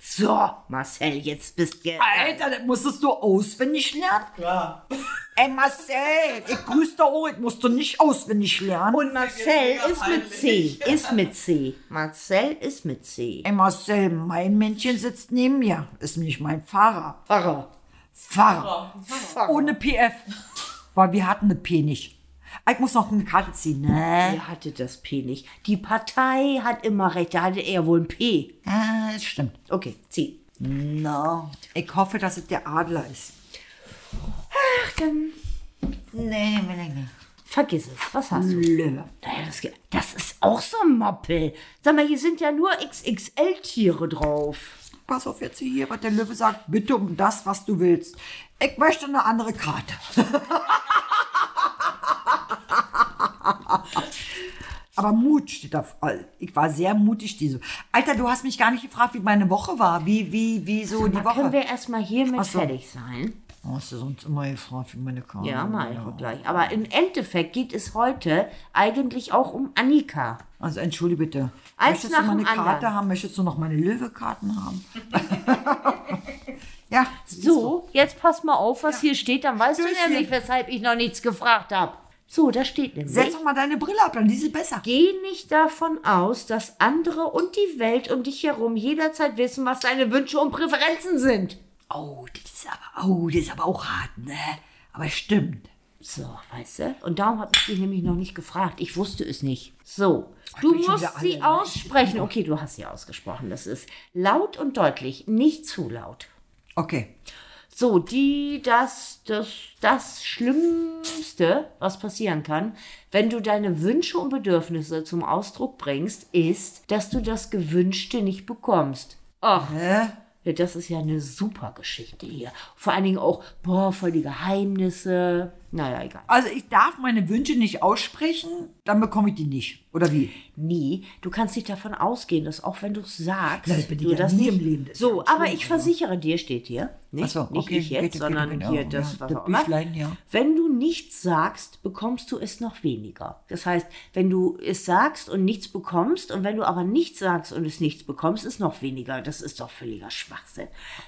So, Marcel, jetzt bist du... Alter, das musstest du auswendig lernen? Ja. Ey, Marcel, ich grüße dich auch, ich musst du nicht auswendig lernen. Und Marcel ist mit C. Ist mit C. Marcel ist mit C. Ey, Marcel, mein Männchen sitzt neben mir. Ist nicht mein Fahrer. Pfarrer. Fahrer. Ohne PF. Weil wir hatten eine P nicht. Ich muss noch eine Karte ziehen, ne? Er hatte das P nicht. Die Partei hat immer recht. Da hatte er wohl ein P. Ja, das stimmt. Okay, zieh. No. Ich hoffe, dass es der Adler ist. Ach, dann Nee, will ich nicht. vergiss es. Was hast du? Löwe. Naja, das, das ist auch so ein Moppel. Sag mal, hier sind ja nur XXL-Tiere drauf. Pass auf jetzt hier, was der Löwe sagt. Bitte um das, was du willst. Ich möchte eine andere Karte. Aber Mut steht da. Ich war sehr mutig diese. Alter, du hast mich gar nicht gefragt, wie meine Woche war. Wie, wie, wie so die Woche. können wir erstmal hiermit so. fertig sein. Oh, hast du sonst immer gefragt, wie meine Karte Ja, mal gleich. Aber im Endeffekt geht es heute eigentlich auch um Annika. Also entschuldige bitte. Eins möchtest du meine Karte anderen. haben? Möchtest du noch meine Löwekarten haben? ja. So, jetzt pass mal auf, was hier steht. Dann weißt du Stößchen. nämlich, weshalb ich noch nichts gefragt habe. So, da steht nämlich. Setz doch mal deine Brille ab, dann ist es besser. Geh nicht davon aus, dass andere und die Welt um dich herum jederzeit wissen, was deine Wünsche und Präferenzen sind. Oh, das ist aber, oh, das ist aber auch hart, ne? Aber es stimmt. So, weißt du? Und darum habe ich dich nämlich noch nicht gefragt. Ich wusste es nicht. So, du musst sie alle, aussprechen. Okay, du hast sie ausgesprochen. Das ist laut und deutlich, nicht zu laut. Okay. So, die, das, das, das Schlimmste, was passieren kann, wenn du deine Wünsche und Bedürfnisse zum Ausdruck bringst, ist, dass du das Gewünschte nicht bekommst. Ach, Hä? ja, das ist ja eine super Geschichte hier. Vor allen Dingen auch, boah, voll die Geheimnisse. Naja, egal. Also ich darf meine Wünsche nicht aussprechen, dann bekomme ich die nicht. Oder wie? Nie. Du kannst nicht davon ausgehen, dass auch wenn du es sagst, Ja, das bin ich du ja das nie nicht. im Leben. Das ist so, aber ich versichere dir, steht hier. Nicht, so, nicht okay, ich jetzt, bitte, bitte, sondern genau, hier das, was auch immer. Ja. Wenn du nichts sagst, bekommst du es noch weniger. Das heißt, wenn du es sagst und nichts bekommst und wenn du aber nichts sagst und es nichts bekommst, ist noch weniger. Das ist doch völliger Schwachsinn.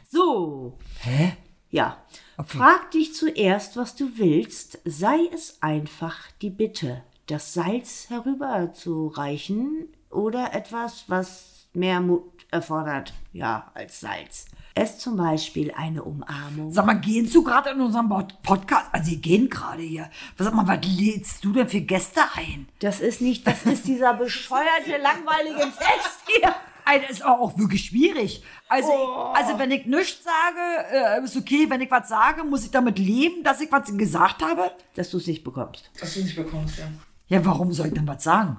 So. Hä? Ja. Okay. Frag dich zuerst, was du willst, sei es einfach die Bitte, das Salz herüberzureichen oder etwas, was mehr Mut erfordert, ja, als Salz. Es zum Beispiel eine Umarmung. Sag mal, gehen du gerade in unserem Pod- Podcast? Also, sie gehen gerade hier. Was, sag mal, was lädst du denn für Gäste ein? Das ist nicht, das ist dieser bescheuerte, langweilige Text hier. Alter, ist auch wirklich schwierig. Also, Oh. ich, also wenn ich nichts sage, äh, ist okay. Wenn ich was sage, muss ich damit leben, dass ich was gesagt habe? Dass du es nicht bekommst. Dass du nicht bekommst, ja. Ja, warum soll ich denn was sagen?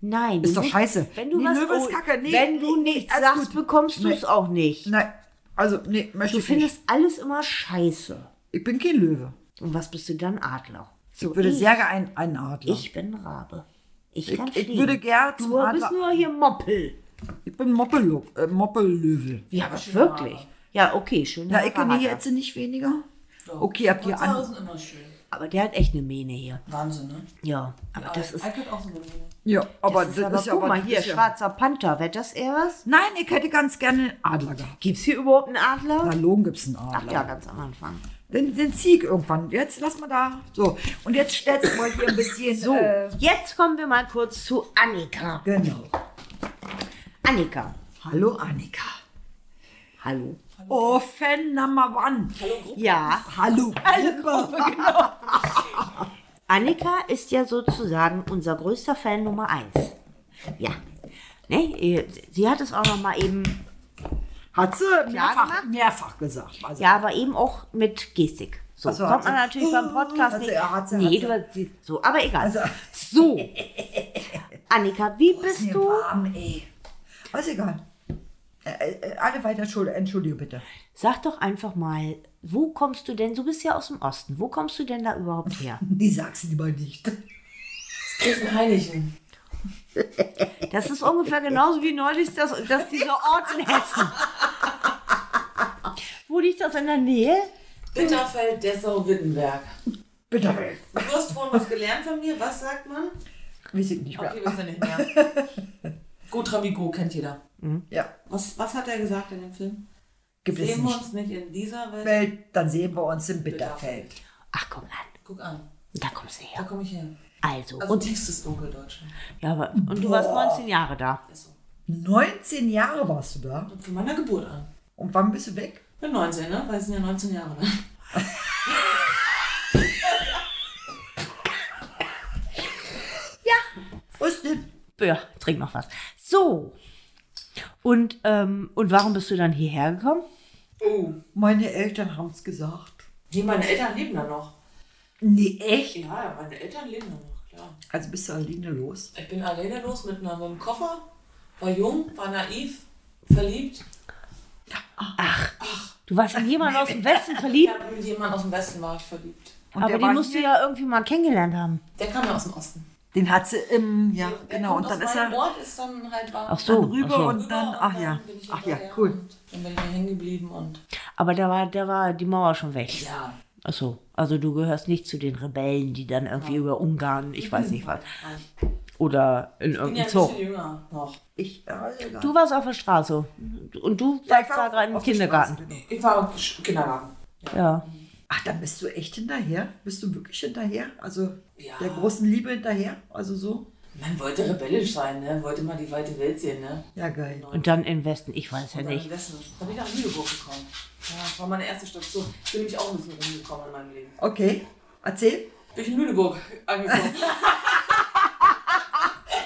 Nein. Ist du doch nicht- scheiße. Wenn du Nee, was, Löwe ist oh, Kacke. Nee, wenn du nee, nichts sagst, gut. bekommst du Nee. es auch nicht. Nein, also, nee, möchte Du ich nicht. findest alles immer scheiße. Ich bin kein Löwe. Und was bist du dann? Adler. So, Ich würde sehr gerne einen, einen Adler. Ich bin Rabe. Ich, Ich- kann ich würde gern zum Du Adler- bist nur hier Moppel. Ich bin äh, Moppellöwe. Ja, aber wirklich. Ja, okay, schön. Ja, ich kann hier jetzt nicht weniger. Okay, habt ihr an. Tausend immer schön. Aber der hat echt eine Mähne hier. Wahnsinn, ne? Ja, aber das ist. Ich hätte auch so eine Mähne. Ja, aber Das das, ist aber, ist ja guck aber mal hier, das ja- schwarzer Panther. Wäre das eher was? Nein, ich hätte ganz gerne einen Adler gehabt. Gibt's hier überhaupt einen Adler? Na, Logen gibt es einen Adler. Ach ja, ganz am Anfang. Den, den zieh ich irgendwann. Jetzt lass mal da. So. Und jetzt stellst du mal hier ein bisschen. So, Äh, jetzt kommen wir mal kurz zu Annika. genau. Annika. Hallo, Annika. Hallo. Oh, Fan Number One. Ja, Hallo. Hallo. Annika ist ja sozusagen unser größter Fan Nummer eins. Ja. Ne, ihr- sie hat es auch noch mal eben, Hat sie mehrfach, mehrfach gesagt. Also, ja, aber eben auch mit Gestik. So, Ach so, kommt man natürlich beim Podcast sie- nicht. hat sie- nee, hat sie, so, aber egal. Also- so. Annika, wie bist mir du? warm, ey. Ist egal. Äh, äh, alle weiter, Entschuldige, bitte. Sag doch einfach mal, wo kommst du denn? Du bist ja aus dem Osten. Wo kommst du denn da überhaupt her? Die sag's lieber nicht. Kirchenheiligen. Das ist ungefähr genauso wie neulich das, das dieser Ort in Hessen. Wo liegt das in der Nähe? Bitterfeld, Dessau, Wittenberg. Bitte. Du hast vorhin was gelernt von mir. Was sagt man? Weiß ich nicht mehr. Okay, wisst ihr nicht mehr. Gotramigo kennt jeder. Ja. Was, was hat er gesagt in dem Film? Gibt es Sehen wir nicht. uns nicht in dieser Welt? Welt, dann sehen wir uns im Bitterfeld. Ach, komm an. Guck an, Da kommst du da her. komme ich her. Also, Also und, tiefstes Dunkeldeutschland. ja, aber, und du warst 19 Jahre da. So. 19 Jahre warst du da. Von meiner Geburt an. Und wann bist du weg? Bin 19, ne? Weil es sind ja 19 Jahre, ne? Was denn? Ja, trink noch was. So. Und, ähm, und warum bist du dann hierher gekommen? Oh. Meine Eltern haben es gesagt. Die, meine Eltern leben da noch. Nee, echt? Ja, meine Eltern leben da noch, klar. Also bist du alleine los? Ich bin alleine los mit, einer, mit einem Koffer, war jung, war naiv, verliebt. Du warst in jemanden aus dem Westen verliebt, Ja, mit jemandem aus dem Westen war ich verliebt. Und aber den musst du ja irgendwie mal kennengelernt haben. Der kam ja aus dem Osten. Den hat sie im, ja, Der genau. Und dann ist er Ort, ist dann halt war. Ach so. dann rüber ach so. und dann, ach ja, bin ich ach ja, cool. und Dann bin ich da hängen geblieben und Aber da war, da war die Mauer schon weg. ja. Ach so. Also du gehörst nicht zu den Rebellen, die dann irgendwie über Ungarn, ich weiß nicht was. Oder in ja irgendeinem ein Zoo. bisschen jünger noch. Ich, ja, egal. Du warst auf der Straße. Und du Ja, warst da gerade im Kindergarten. Genau. Ich war im Kindergarten. Ja. Ach, dann bist du echt hinterher? Bist du wirklich hinterher? Also Ja. der großen Liebe hinterher? Also so? Man wollte rebellisch sein, ne? Wollte mal die weite Welt sehen, ne? Ja, geil. Und dann im Westen, ich weiß ja dann nicht. im Westen. Da bin ich nach Lüneburg gekommen. Ja, das war meine erste Station. Ich bin nämlich auch ein bisschen rumgekommen in meinem Leben. Okay, erzähl. Bin ich in Lüneburg angekommen.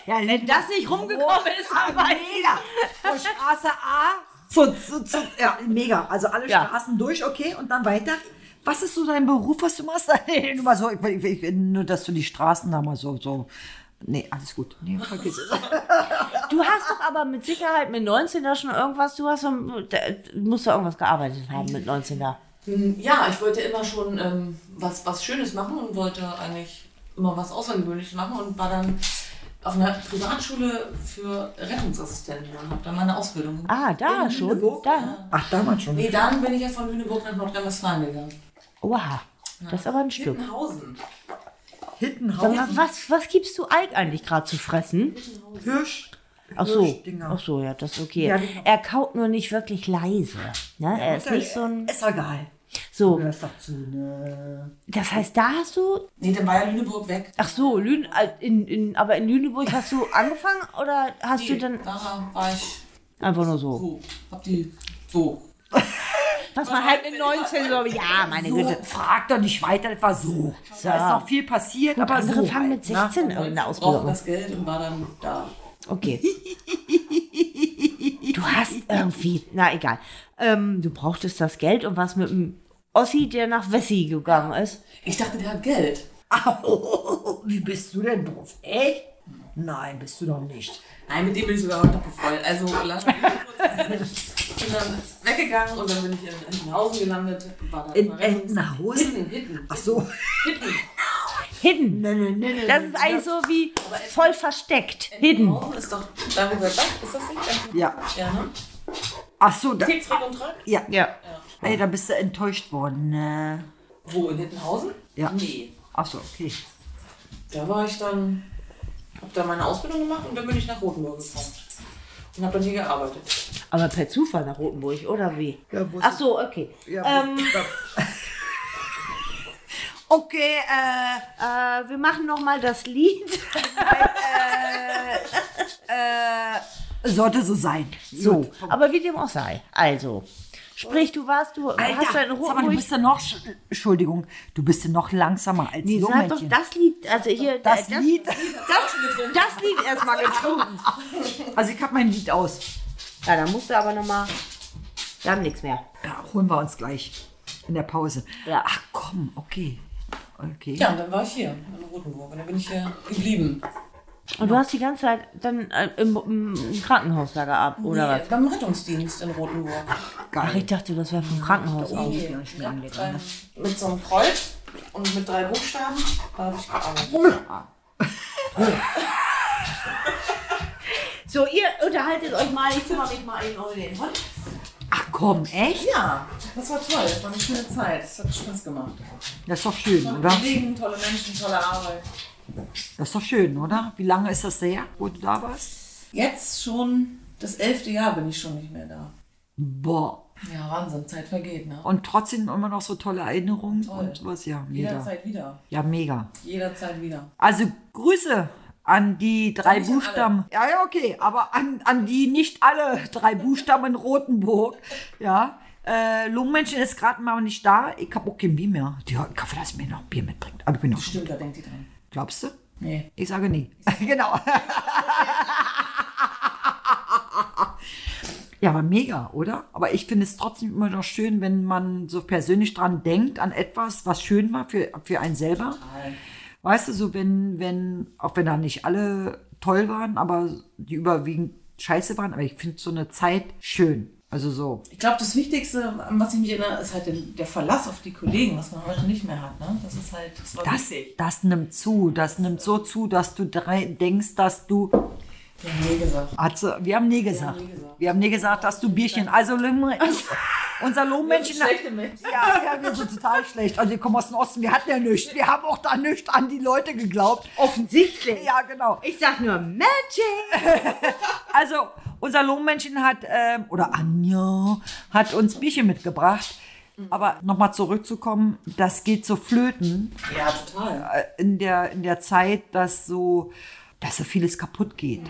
Ja, wenn das nicht rumgekommen ist, aber Mega. Von Straße A zu, zu, zu, ja, mega. Also alle Ja. Straßen durch, okay, und dann weiter. Was ist so dein Beruf, was du machst? Nur mal so, ich, ich, ich, nur, dass du die Straßen da mal so, so. Nee, alles gut. Nee, vergiss es. Du hast doch aber mit Sicherheit mit 19 da schon irgendwas, du hast, doch- da, musst du irgendwas gearbeitet haben mit 19 da. Hm, ja, ich wollte immer schon ähm, was, was Schönes machen und wollte eigentlich immer was Außergewöhnliches machen und war dann auf einer Privatschule für Rettungsassistenten und habe dann meine Ausbildung gemacht. Ah, da schon. Da. Ach, damals schon. Nee, dann bin ich ja von Lüneburg nach Nordrhein-Westfalen gegangen. Oha. Das ist aber ein Stück. Hittenhausen. Sag Hittenhaus, mal, was, was gibst du Ike eigentlich gerade zu fressen? Hirsch. Ach so. Hirschdinger. Ach so, ja, das ist okay. Ja, genau. Er kaut nur nicht wirklich leise. Ne? er ist nicht so ein. Ist egal. So, Du hörst doch zu, ne? das heißt, da hast du. Nee, dann war ja Lüneburg weg. Ach so, Lün, äh, in, in, aber in Lüneburg hast du angefangen oder hast du Nee, dann da war ich einfach nur so? so. Hab die so. Was man halt mit 19 so, ja, meine So, Güte. frag doch nicht weiter, das war so. Da ist noch viel passiert, aber Andere so fangen halt, mit ne? 16 irgendeine brauchte Ausbildung. das Geld und war dann da. Okay. Du hast irgendwie, na egal. Ähm, du brauchtest das Geld und was mit dem Ossi, der nach Wessi gegangen ist. Ich dachte, der hat Geld. Au, wie bist du denn drauf? Echt? Nein, bist du doch nicht. Nein, mit dem bin ich sogar heute noch befreundet. Also, lass mich bin dann weggegangen und dann bin ich in Entenhausen gelandet. War da In Entenhausen? Hitten, Hitten. Ach so. Hitten. Hidden. Nee, nee, nee. Das ist eigentlich so wie voll versteckt. Hidden. Ist doch da, wo wir Ist das nicht? Ja. Ja, ne? Ach so, da, Trick, Trick und Track? ja. Ja. Ey, da bist du enttäuscht worden. Ne? Wo, in Hittenhausen? Ja. Nee. Ach so, okay. Da war ich dann, hab da meine Ausbildung gemacht und dann bin ich nach Rotenburg gekommen. Und hab dann hier gearbeitet. Aber per Zufall nach Rotenburg, oder wie? Ja, Ach so, okay. Ja, ähm, okay, äh, äh, wir machen noch mal das Lied. sollte so sein. So, aber wie dem auch sei. Also, sprich, du warst, du Alter, hast in sag mal, du bist ja noch, Sch- Entschuldigung, du bist ja noch langsamer als Nee, sag doch Jungmädchen. das Lied, also hier... Das äh, Lied, Das, das Lied erstmal getrunken. also ich hab mein Lied aus. Ja, dann musst du aber noch mal... Wir haben nichts mehr. Ja, holen wir uns gleich in der Pause. Ja. Ach komm, okay. Okay. Ja, und dann war ich hier in Rotenburg und dann bin ich hier geblieben. Und du hast die ganze Zeit dann äh, im, im Krankenhaus da gearbeitet, oder Nee, was? beim Rettungsdienst in Rotenburg. Ach, ich dachte, das wäre vom Krankenhaus aus. Nee, ja, ne? mit so einem Kreuz und mit drei Buchstaben da habe ich gearbeitet. So, ihr unterhaltet euch mal, ich kümmere mich mal eben um den Hund. Ach komm, echt? Ja, das war toll. Das war eine schöne Zeit. Das hat Spaß gemacht. Das ist doch schön, Tolle oder? Kollegen, tolle Menschen, tolle Arbeit. Das ist doch schön, oder? Wie lange ist das her, wo du da warst? Jetzt schon das elfte Jahr bin ich schon nicht mehr da. Boah. Ja, Wahnsinn, Zeit vergeht, ne? Und trotzdem immer noch so tolle Erinnerungen Toll. und sowas. Ja, mega. Jederzeit wieder. Ja, mega. Jederzeit wieder. Also Grüße an die drei an Buchstaben. Ja, ja, okay, aber an, an die nicht alle drei Buchstaben in Rotenburg. Ja. Äh, Lungenmenschen ist gerade mal nicht da. Ich habe auch kein Bier mehr. Ja, ich hoffe, dass mir noch Bier mitbringt. Aber ich bin noch. Stimmt, da denkt die dran. Glaubst du? Nee. Ich sage nie. genau. ja, aber mega, oder? Aber ich finde es trotzdem immer noch schön, wenn man so persönlich dran denkt, an etwas, was schön war für, für einen selber. Weißt du, so wenn, wenn, auch wenn da nicht alle toll waren, aber die überwiegend scheiße waren, aber ich finde so eine Zeit schön. Also so. Ich glaube, das Wichtigste, an was ich mich erinnere, ist halt der, Verlass auf die Kollegen, was man heute nicht mehr hat. Ne? Das ist halt, das war Das, wichtig. das nimmt zu. Das nimmt so zu, dass du denkst, dass du Ja, nee gesagt. Hat sie, wir haben nie gesagt. nie gesagt. Wir haben nie gesagt, dass du Bierchen. Also Lim- unser Lohnmännchen. schlechte Menschen. Ja, ja, wir sind total schlecht. Also wir kommen aus dem Osten, wir hatten ja nichts. Wir haben auch da nichts an die Leute geglaubt. Offensichtlich. Ja, genau. Ich sag nur Magic. Also unser Lohnmännchen hat, ähm, oder Anja, hat uns Bierchen mitgebracht. Aber nochmal zurückzukommen, das geht so flöten Ja, total. äh, in der, in der Zeit, dass so, dass so vieles kaputt geht.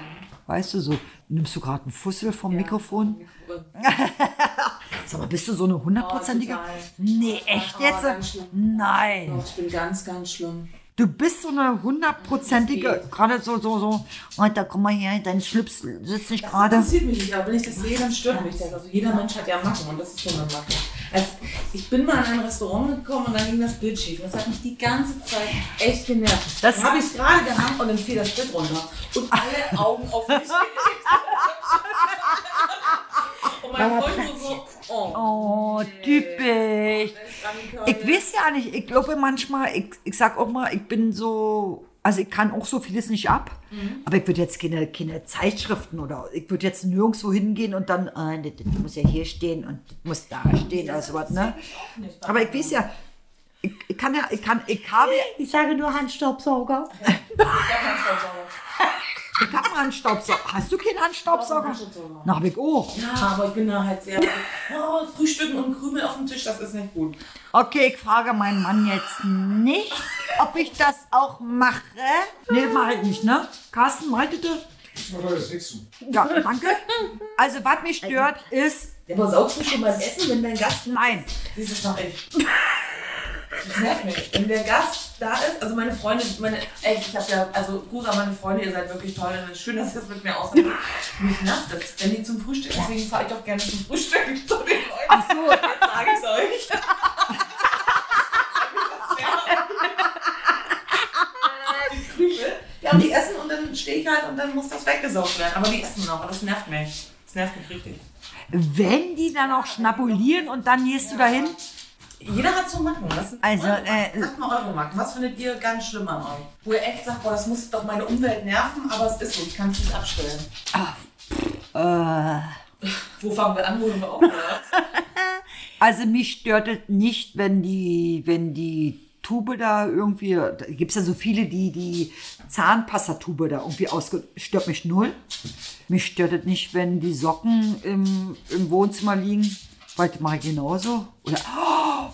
Weißt du, so, nimmst du gerade einen Fussel vom Mikrofon? Sag mal, bist du so eine hundertprozentige? Oh, nee, echt Oh, jetzt? Nein. Ich bin ganz, ganz schlimm. Du bist so eine hundertprozentige, gerade so, so, so, Alter, komm mal her, dein Schlips sitzt nicht Das gerade. interessiert mich nicht, aber wenn ich das sehe, dann stört mich das. Also jeder Mensch hat ja Macken und das ist so eine Macke. Also ich bin mal in ein Restaurant gekommen und dann ging das Bild schief. Und das hat mich die ganze Zeit echt genervt. Das- habe ich gerade gehabt und dann fiel das Bild runter. Und alle Augen auf mich und mein Freund so, oh. Oh, typisch. Ich weiß ja nicht, ich glaube manchmal, ich, ich sag auch mal, ich bin so, also ich kann auch so vieles nicht ab, aber ich würde jetzt keine, keine Zeitschriften oder ich würde jetzt nirgendwo hingehen und dann, äh, das, das muss ja hier stehen und das muss da stehen oder sowas, ne? Aber ich weiß ja, ich, ich kann ja, ich kann, ich habe ja, Ich sage nur Handstaubsauger. ich habe einen Handstaubsauger. Hast du keinen Handstaubsauger? Na, hab ich auch. Ja, aber ich bin da halt sehr. Oh, Frühstücken und Krümel auf dem Tisch, das ist nicht gut. Okay, ich frage meinen Mann jetzt nicht, ob ich das auch mache. Nee, mach ich nicht, ne? Carsten, meinte du? Ich mache das nichts zu. Ja, danke. Also, was mich stört, ist, Ja, aber saugst du schon beim Essen, wenn dein Gast. nein, Siehst du, das mich. Wenn der Gast da ist, also meine Freunde, meine, ey, ich habe ja, also Gusa, meine Freunde, ihr seid wirklich toll. und es ist Schön, dass ihr das mit mir aushaltet. Mich nervt das, wenn die zum Frühstück, deswegen fahre ich auch gerne zum Frühstück zu den Leuten. Ach so. Jetzt sage ich es euch. Ja, und die essen und dann stehe ich halt und dann muss das weggesaugt werden. Aber die essen noch und das nervt mich. Das nervt mich richtig. wenn die dann auch schnabulieren und dann gehst du dahin. Jeder hat so Macken. Das sind Also, äh. Sagt mal eure Macken. Was findet ihr ganz schlimm an euch? Wo ihr echt sagt, boah, das muss doch meine Umwelt nerven, aber es ist so, ich kann es nicht abstellen. Äh, Wo fangen wir an, wo wir auf? also, mich stört es nicht, wenn die, wenn die Tube da irgendwie, da gibt es ja so viele, die die Zahnpastatube da irgendwie ausge... Stört mich null. Mich stört es nicht, wenn die Socken im, im Wohnzimmer liegen, mache ich genauso. Oder,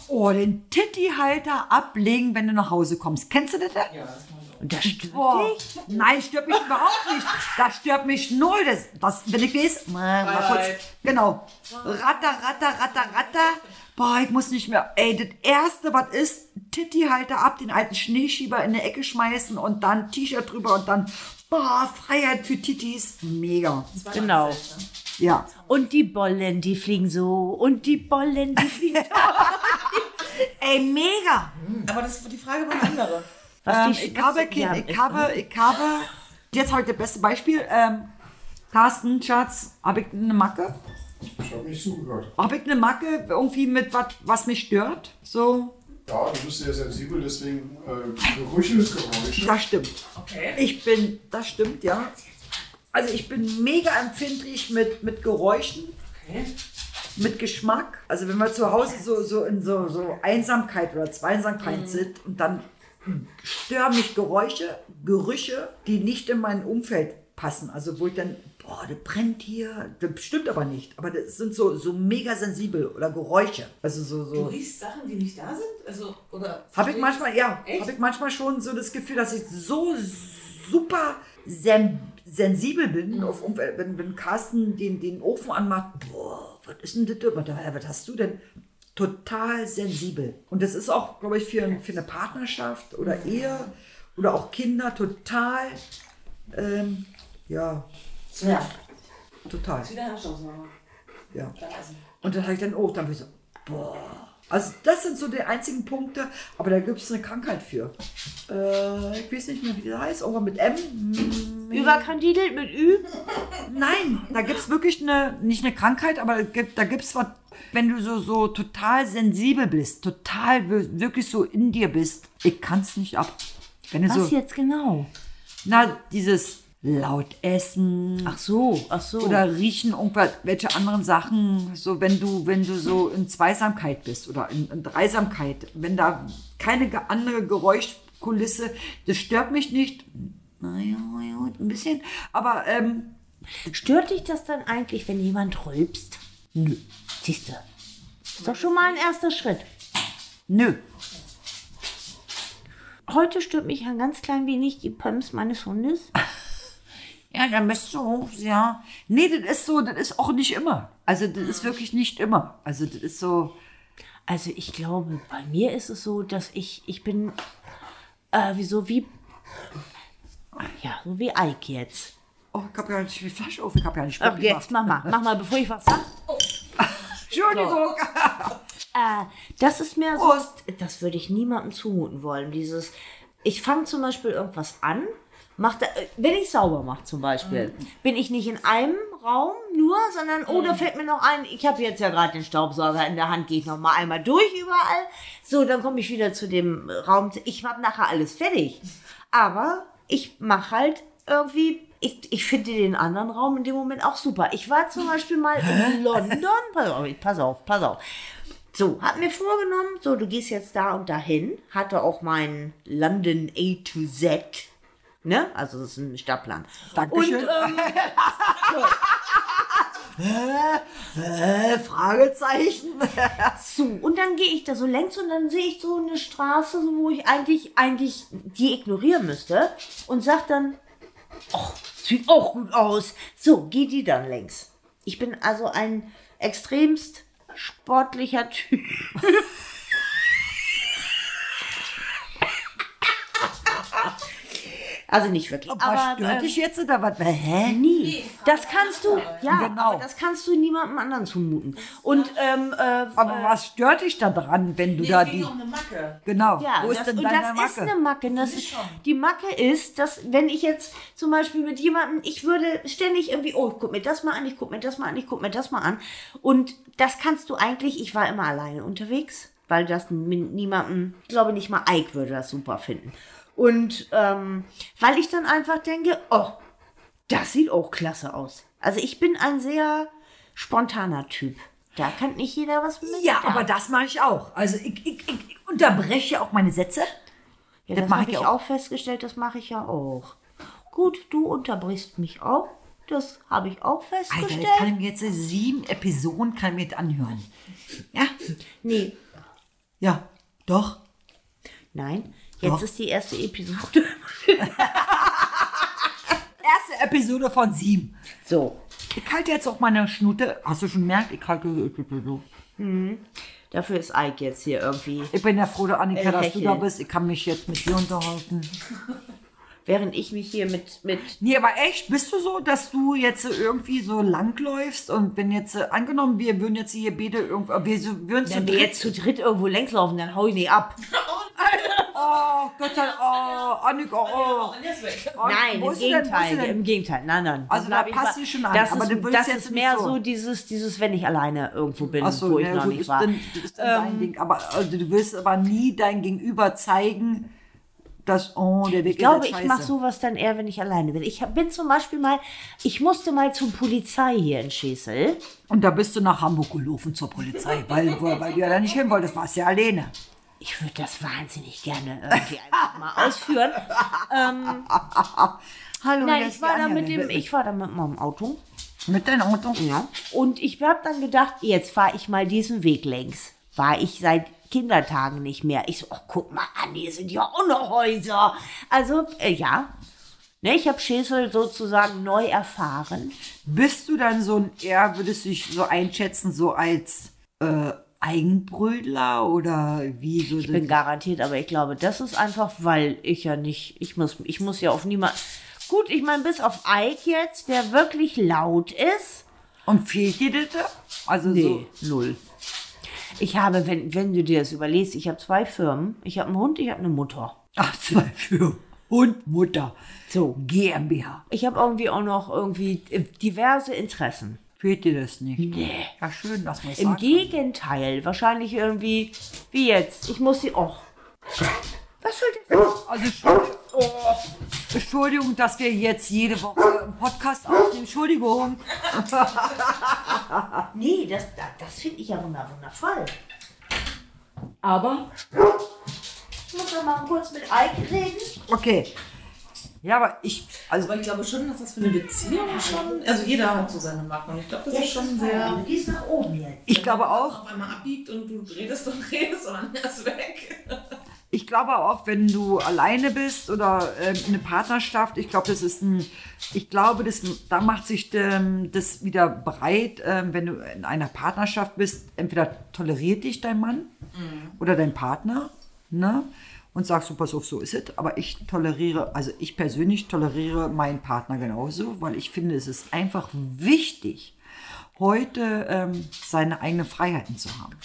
oh, den Titty-Halter ablegen, wenn du nach Hause kommst. Kennst du das? Ja, das mache ich auch. Und das stört dich? Nein, stört mich überhaupt nicht. Das stört mich null. Das, das, wenn ich weiß, mal, mal kurz, genau. Ratter, ratter, ratter, ratter. Boah, ich muss nicht mehr. Ey, das Erste, was ist, Titty-Halter ab, den alten Schneeschieber in die Ecke schmeißen und dann T-Shirt drüber und dann, boah, Freiheit für Tittis. Mega. Genau. Ja. Und die Bollen, die fliegen so. Und die Bollen, die fliegen so. Ey, mega. Aber das, die Frage war eine andere. Was Ähm, die- ich, habe, ja, kein- ich, habe, ich habe, jetzt habe ich das beste Beispiel. Ähm, Carsten, Schatz, habe ich eine Macke? Ich habe nicht zugehört. Habe ich eine Macke irgendwie mit was, was mich stört? So, Ja, du bist sehr sensibel, deswegen äh, Gerüche, Geräusche. das stimmt. Okay. Ich bin, das stimmt, ja. Also ich bin mega empfindlich mit, mit Geräuschen. okay. mit Geschmack. Also wenn wir zu Hause so, so in so, so Einsamkeit oder Zweisamkeit sind und dann stören mich Geräusche, Gerüche, die nicht in mein Umfeld passen. Also wo ich dann, boah, das brennt hier. Das stimmt aber nicht. Aber das sind so, so mega sensibel oder Geräusche. Also so, Du so. riechst Sachen, die nicht da sind? Also, oder. Habe ich manchmal, ja, habe ich manchmal schon so das Gefühl, dass ich so super sen sensibel bin, auf Umwelt, wenn, wenn Carsten den, den Ofen anmacht, boah, was ist denn das? Was hast du denn? Total sensibel. Und das ist auch, glaube ich, für, für eine Partnerschaft oder Ehe oder auch Kinder total, ähm, ja, Ja. total. Ist wieder Herrschaftsnummer. Ja. Und dann habe ich dann auch, dann bin ich so, boah. Also das sind so die einzigen Punkte, aber da gibt es eine Krankheit für. Äh, ich weiß nicht mehr, wie das heißt, irgendwann mit M. Hm, Überkandidelt mit Ü. Nein, da gibt es wirklich eine, nicht eine Krankheit, aber da gibt es was, wenn du so, so total sensibel bist, total wir- wirklich so in dir bist, ich kann es nicht ab. Was so, jetzt genau? na, dieses laut essen, Ach so, ach so. oder riechen irgendwelche anderen Sachen, so wenn du, wenn du so in Zweisamkeit bist oder in, in Dreisamkeit, wenn da keine andere Geräuschkulisse, das stört mich nicht. Naja, ja, ein bisschen, aber ähm, Stört dich das dann eigentlich, wenn jemand rülpst? Nö. Siehst du. Ist doch schon mal ein erster Schritt. nö. Heute stört mich ein ganz klein wenig die Pumps meines Hundes. Ja, dann bist du hoch, ja. Nee, das ist so, das ist auch nicht immer. Also das ist wirklich nicht immer. Also das ist so, Also ich glaube, bei mir ist es so, dass ich, ich bin, äh, wie so wie, ja, so wie Ike jetzt. oh, ich hab ja nicht die Flasche auf, ich hab ja nicht Ach, jetzt mach mal, mach mal, bevor ich was sag. Entschuldigung. Äh, das ist mir so, das würde ich niemandem zumuten wollen. Dieses, ich fange zum Beispiel irgendwas an, mach da, äh, wenn ich sauber mache zum Beispiel, bin ich nicht in einem Raum nur, sondern, oh, da fällt mir noch ein, ich habe jetzt ja gerade den Staubsauger in der Hand, gehe ich noch mal einmal durch überall. So, dann komme ich wieder zu dem Raum. Ich habe nachher alles fertig. Aber ich mache halt irgendwie ich, ich finde den anderen Raum in dem Moment auch super. Ich war zum Beispiel mal in London. Pass auf, pass auf, pass auf. So, hab mir vorgenommen, so, du gehst jetzt da und dahin. Hatte auch mein London A to Z. Ne? Also, das ist ein Stadtplan. Dankeschön. Und, ähm, Äh, Fragezeichen. so, und dann gehe ich da so längs und dann sehe ich so eine Straße, wo ich eigentlich, eigentlich die ignorieren müsste. Und sag dann, oh, sieht auch gut aus. So, geh die dann längs. Ich bin also ein extremst sportlicher Typ. Also nicht wirklich. was aber stört ähm, dich jetzt oder was? Hä? nie. Das kannst du, ja, Genau. aber das kannst du niemandem anderen zumuten. Und ähm, äh, Aber was stört dich da dran, wenn du da Es die. um eine Macke. Genau. Ja, Wo ist das, denn und deine das Macke? ist eine Macke. Das, die Macke ist, dass wenn ich jetzt zum Beispiel mit jemandem, ich würde ständig irgendwie, oh, ich guck mir das mal an, ich guck mir das mal an, ich guck mir das mal an. Und das kannst du eigentlich, ich war immer alleine unterwegs, weil das mit niemandem, ich glaube nicht mal Ike würde das super finden. Und ähm, weil ich dann einfach denke, oh, das sieht auch klasse aus. Also ich bin ein sehr spontaner Typ. Da kann nicht jeder was mit. ja, aber das mache ich auch. Also ich, ich, ich, unterbreche auch meine Sätze. Ja, Das das, habe ich auch. auch festgestellt, das mache ich ja auch. Gut, du unterbrichst mich auch. Das habe ich auch Alter, festgestellt. ich kann mir jetzt sieben Episoden kann mir anhören. Ja, nee, ja, doch. nein. Jetzt ist die erste Episode. Erste Episode von sieben. So, Ich halte jetzt auch meine Schnute. Hast du schon gemerkt? Ich halte. dafür ist Ike jetzt hier irgendwie. Ich bin ja froh, Annika, dass du da bist. Ich kann mich jetzt mit dir unterhalten. Während ich mich hier mit, mit Nee, aber echt, bist du so, dass du jetzt irgendwie so langläufst und wenn jetzt, äh, angenommen, wir würden jetzt hier beide irgendwo, wir so- würden zu wenn wir dritt- jetzt zu dritt irgendwo längs laufen, dann hau ich nicht ab. Oh, Gott sei Dank, oh, Annika, oh. Oh. Nein, im Gegenteil, denn? im Gegenteil, nein, nein. Also da passt sie schon an, Das aber ist, das jetzt ist mehr so. so dieses, dieses, wenn ich alleine irgendwo bin, Ach so, wo ich ja, noch gut, nicht war. Dann, ist dann dein Ding. Aber also, du willst aber nie dein Gegenüber zeigen, das, oh, der Weg Ich glaube, ich mache sowas dann eher, wenn ich alleine bin. Ich bin zum Beispiel mal, ich musste mal zur Polizei hier in Schesel. Und da bist du nach Hamburg gelaufen zur Polizei, weil, weil, weil du ja da nicht hin wolltest, warst ja alleine. Ich würde das wahnsinnig gerne irgendwie einfach mal ausführen. Hallo, Nein, ich war da mit dem, ich war da mit meinem Auto. Mit deinem Auto? Ja. Und ich habe dann gedacht, jetzt fahre ich mal diesen Weg längs. War ich seit Kindertagen nicht mehr. Ich so, ach, guck mal an, hier sind ja auch noch Häuser. Also, äh, ja. Ne, ich habe Schesel sozusagen neu erfahren. Bist du dann so ein, eher würdest du dich so einschätzen, so als äh, Eigenbrödler oder wie so? Ich bin garantiert, aber ich glaube, das ist einfach, weil ich ja nicht, ich muss, ich muss ja auf niemand. Gut, ich meine, bis auf Ike jetzt, der wirklich laut ist. Und fehlt dir das? Also so. null. Ich habe, wenn, wenn du dir das überlegst, ich habe zwei Firmen. Ich habe einen Hund, ich habe eine Mutter. Ach, zwei für Hund, Mutter. So. GmbH. Ich habe irgendwie auch noch irgendwie äh, diverse Interessen. Fehlt dir das nicht? Nee. Ja, schön, dass man es Im sagt. Gegenteil, wahrscheinlich irgendwie, wie jetzt. Ich muss sie, oh. Was soll das? Also, Entschuldigung, oh, Entschuldigung, dass wir jetzt jede Woche einen Podcast aufnehmen. Entschuldigung. Nee, das, das, das finde ich ja wunder- wundervoll. Aber, Ich muss noch mal kurz mit Ike reden. okay. Ja, aber ich, also, Aber ich glaube schon, dass das für eine Beziehung schon. Also jeder hat so seine Marken. Und ich glaube, das ist schon sehr. Du gehst nach oben jetzt. ich glaube auch, Auf einmal abbiegt und du redest und redest und dann ist weg. Ich glaube auch, wenn du alleine bist oder ähm, eine Partnerschaft, ich glaube, das ist ein, ich glaube, das, da macht sich ähm, das wieder breit, ähm, wenn du in einer Partnerschaft bist. Entweder toleriert dich dein Mann oder dein Partner, ne? Und sagst du, pass auf, so ist es. Aber ich toleriere, also ich persönlich toleriere meinen Partner genauso, weil ich finde, es ist einfach wichtig, heute ähm, seine eigenen Freiheiten zu haben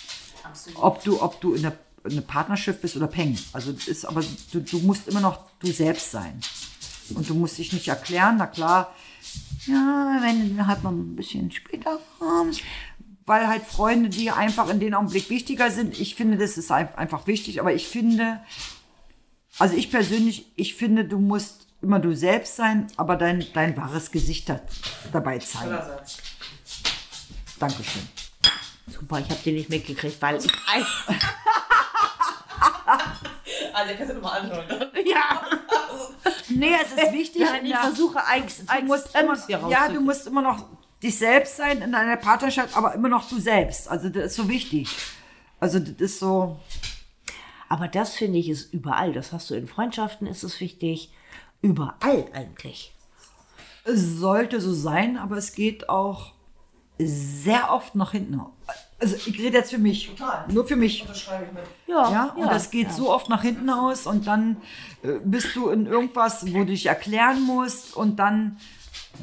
ob du, ob du in der eine Partnerschaft bist oder Peng. Also ist aber du, du musst immer noch du selbst sein. Und du musst dich nicht erklären, na klar, ja, wenn du dann halt mal ein bisschen später kommst, weil halt Freunde dir einfach in dem Augenblick wichtiger sind. Ich finde, das ist ein- einfach wichtig, aber ich finde, also ich persönlich, ich finde, du musst immer du selbst sein, aber dein, dein wahres Gesicht da, dabei zeigen. Dankeschön. Super, ich habe den nicht mitgekriegt, weil ich. Also, kannst du nochmal anschauen. ja, Nee, es ist wichtig. ja, ich versuche Ike's, du musst immer, ja, du musst immer noch dich selbst sein in einer Partnerschaft, aber immer noch du selbst. Also das ist so wichtig. Also das ist so. Aber das finde ich ist überall. Das hast du in Freundschaften, ist es wichtig. Überall eigentlich. Es sollte so sein, aber es geht auch sehr oft nach hinten. Also ich rede jetzt für mich. Nur für mich. Ja, Ja, und das geht so oft nach hinten aus und dann äh, bist du in irgendwas, wo du dich erklären musst und dann,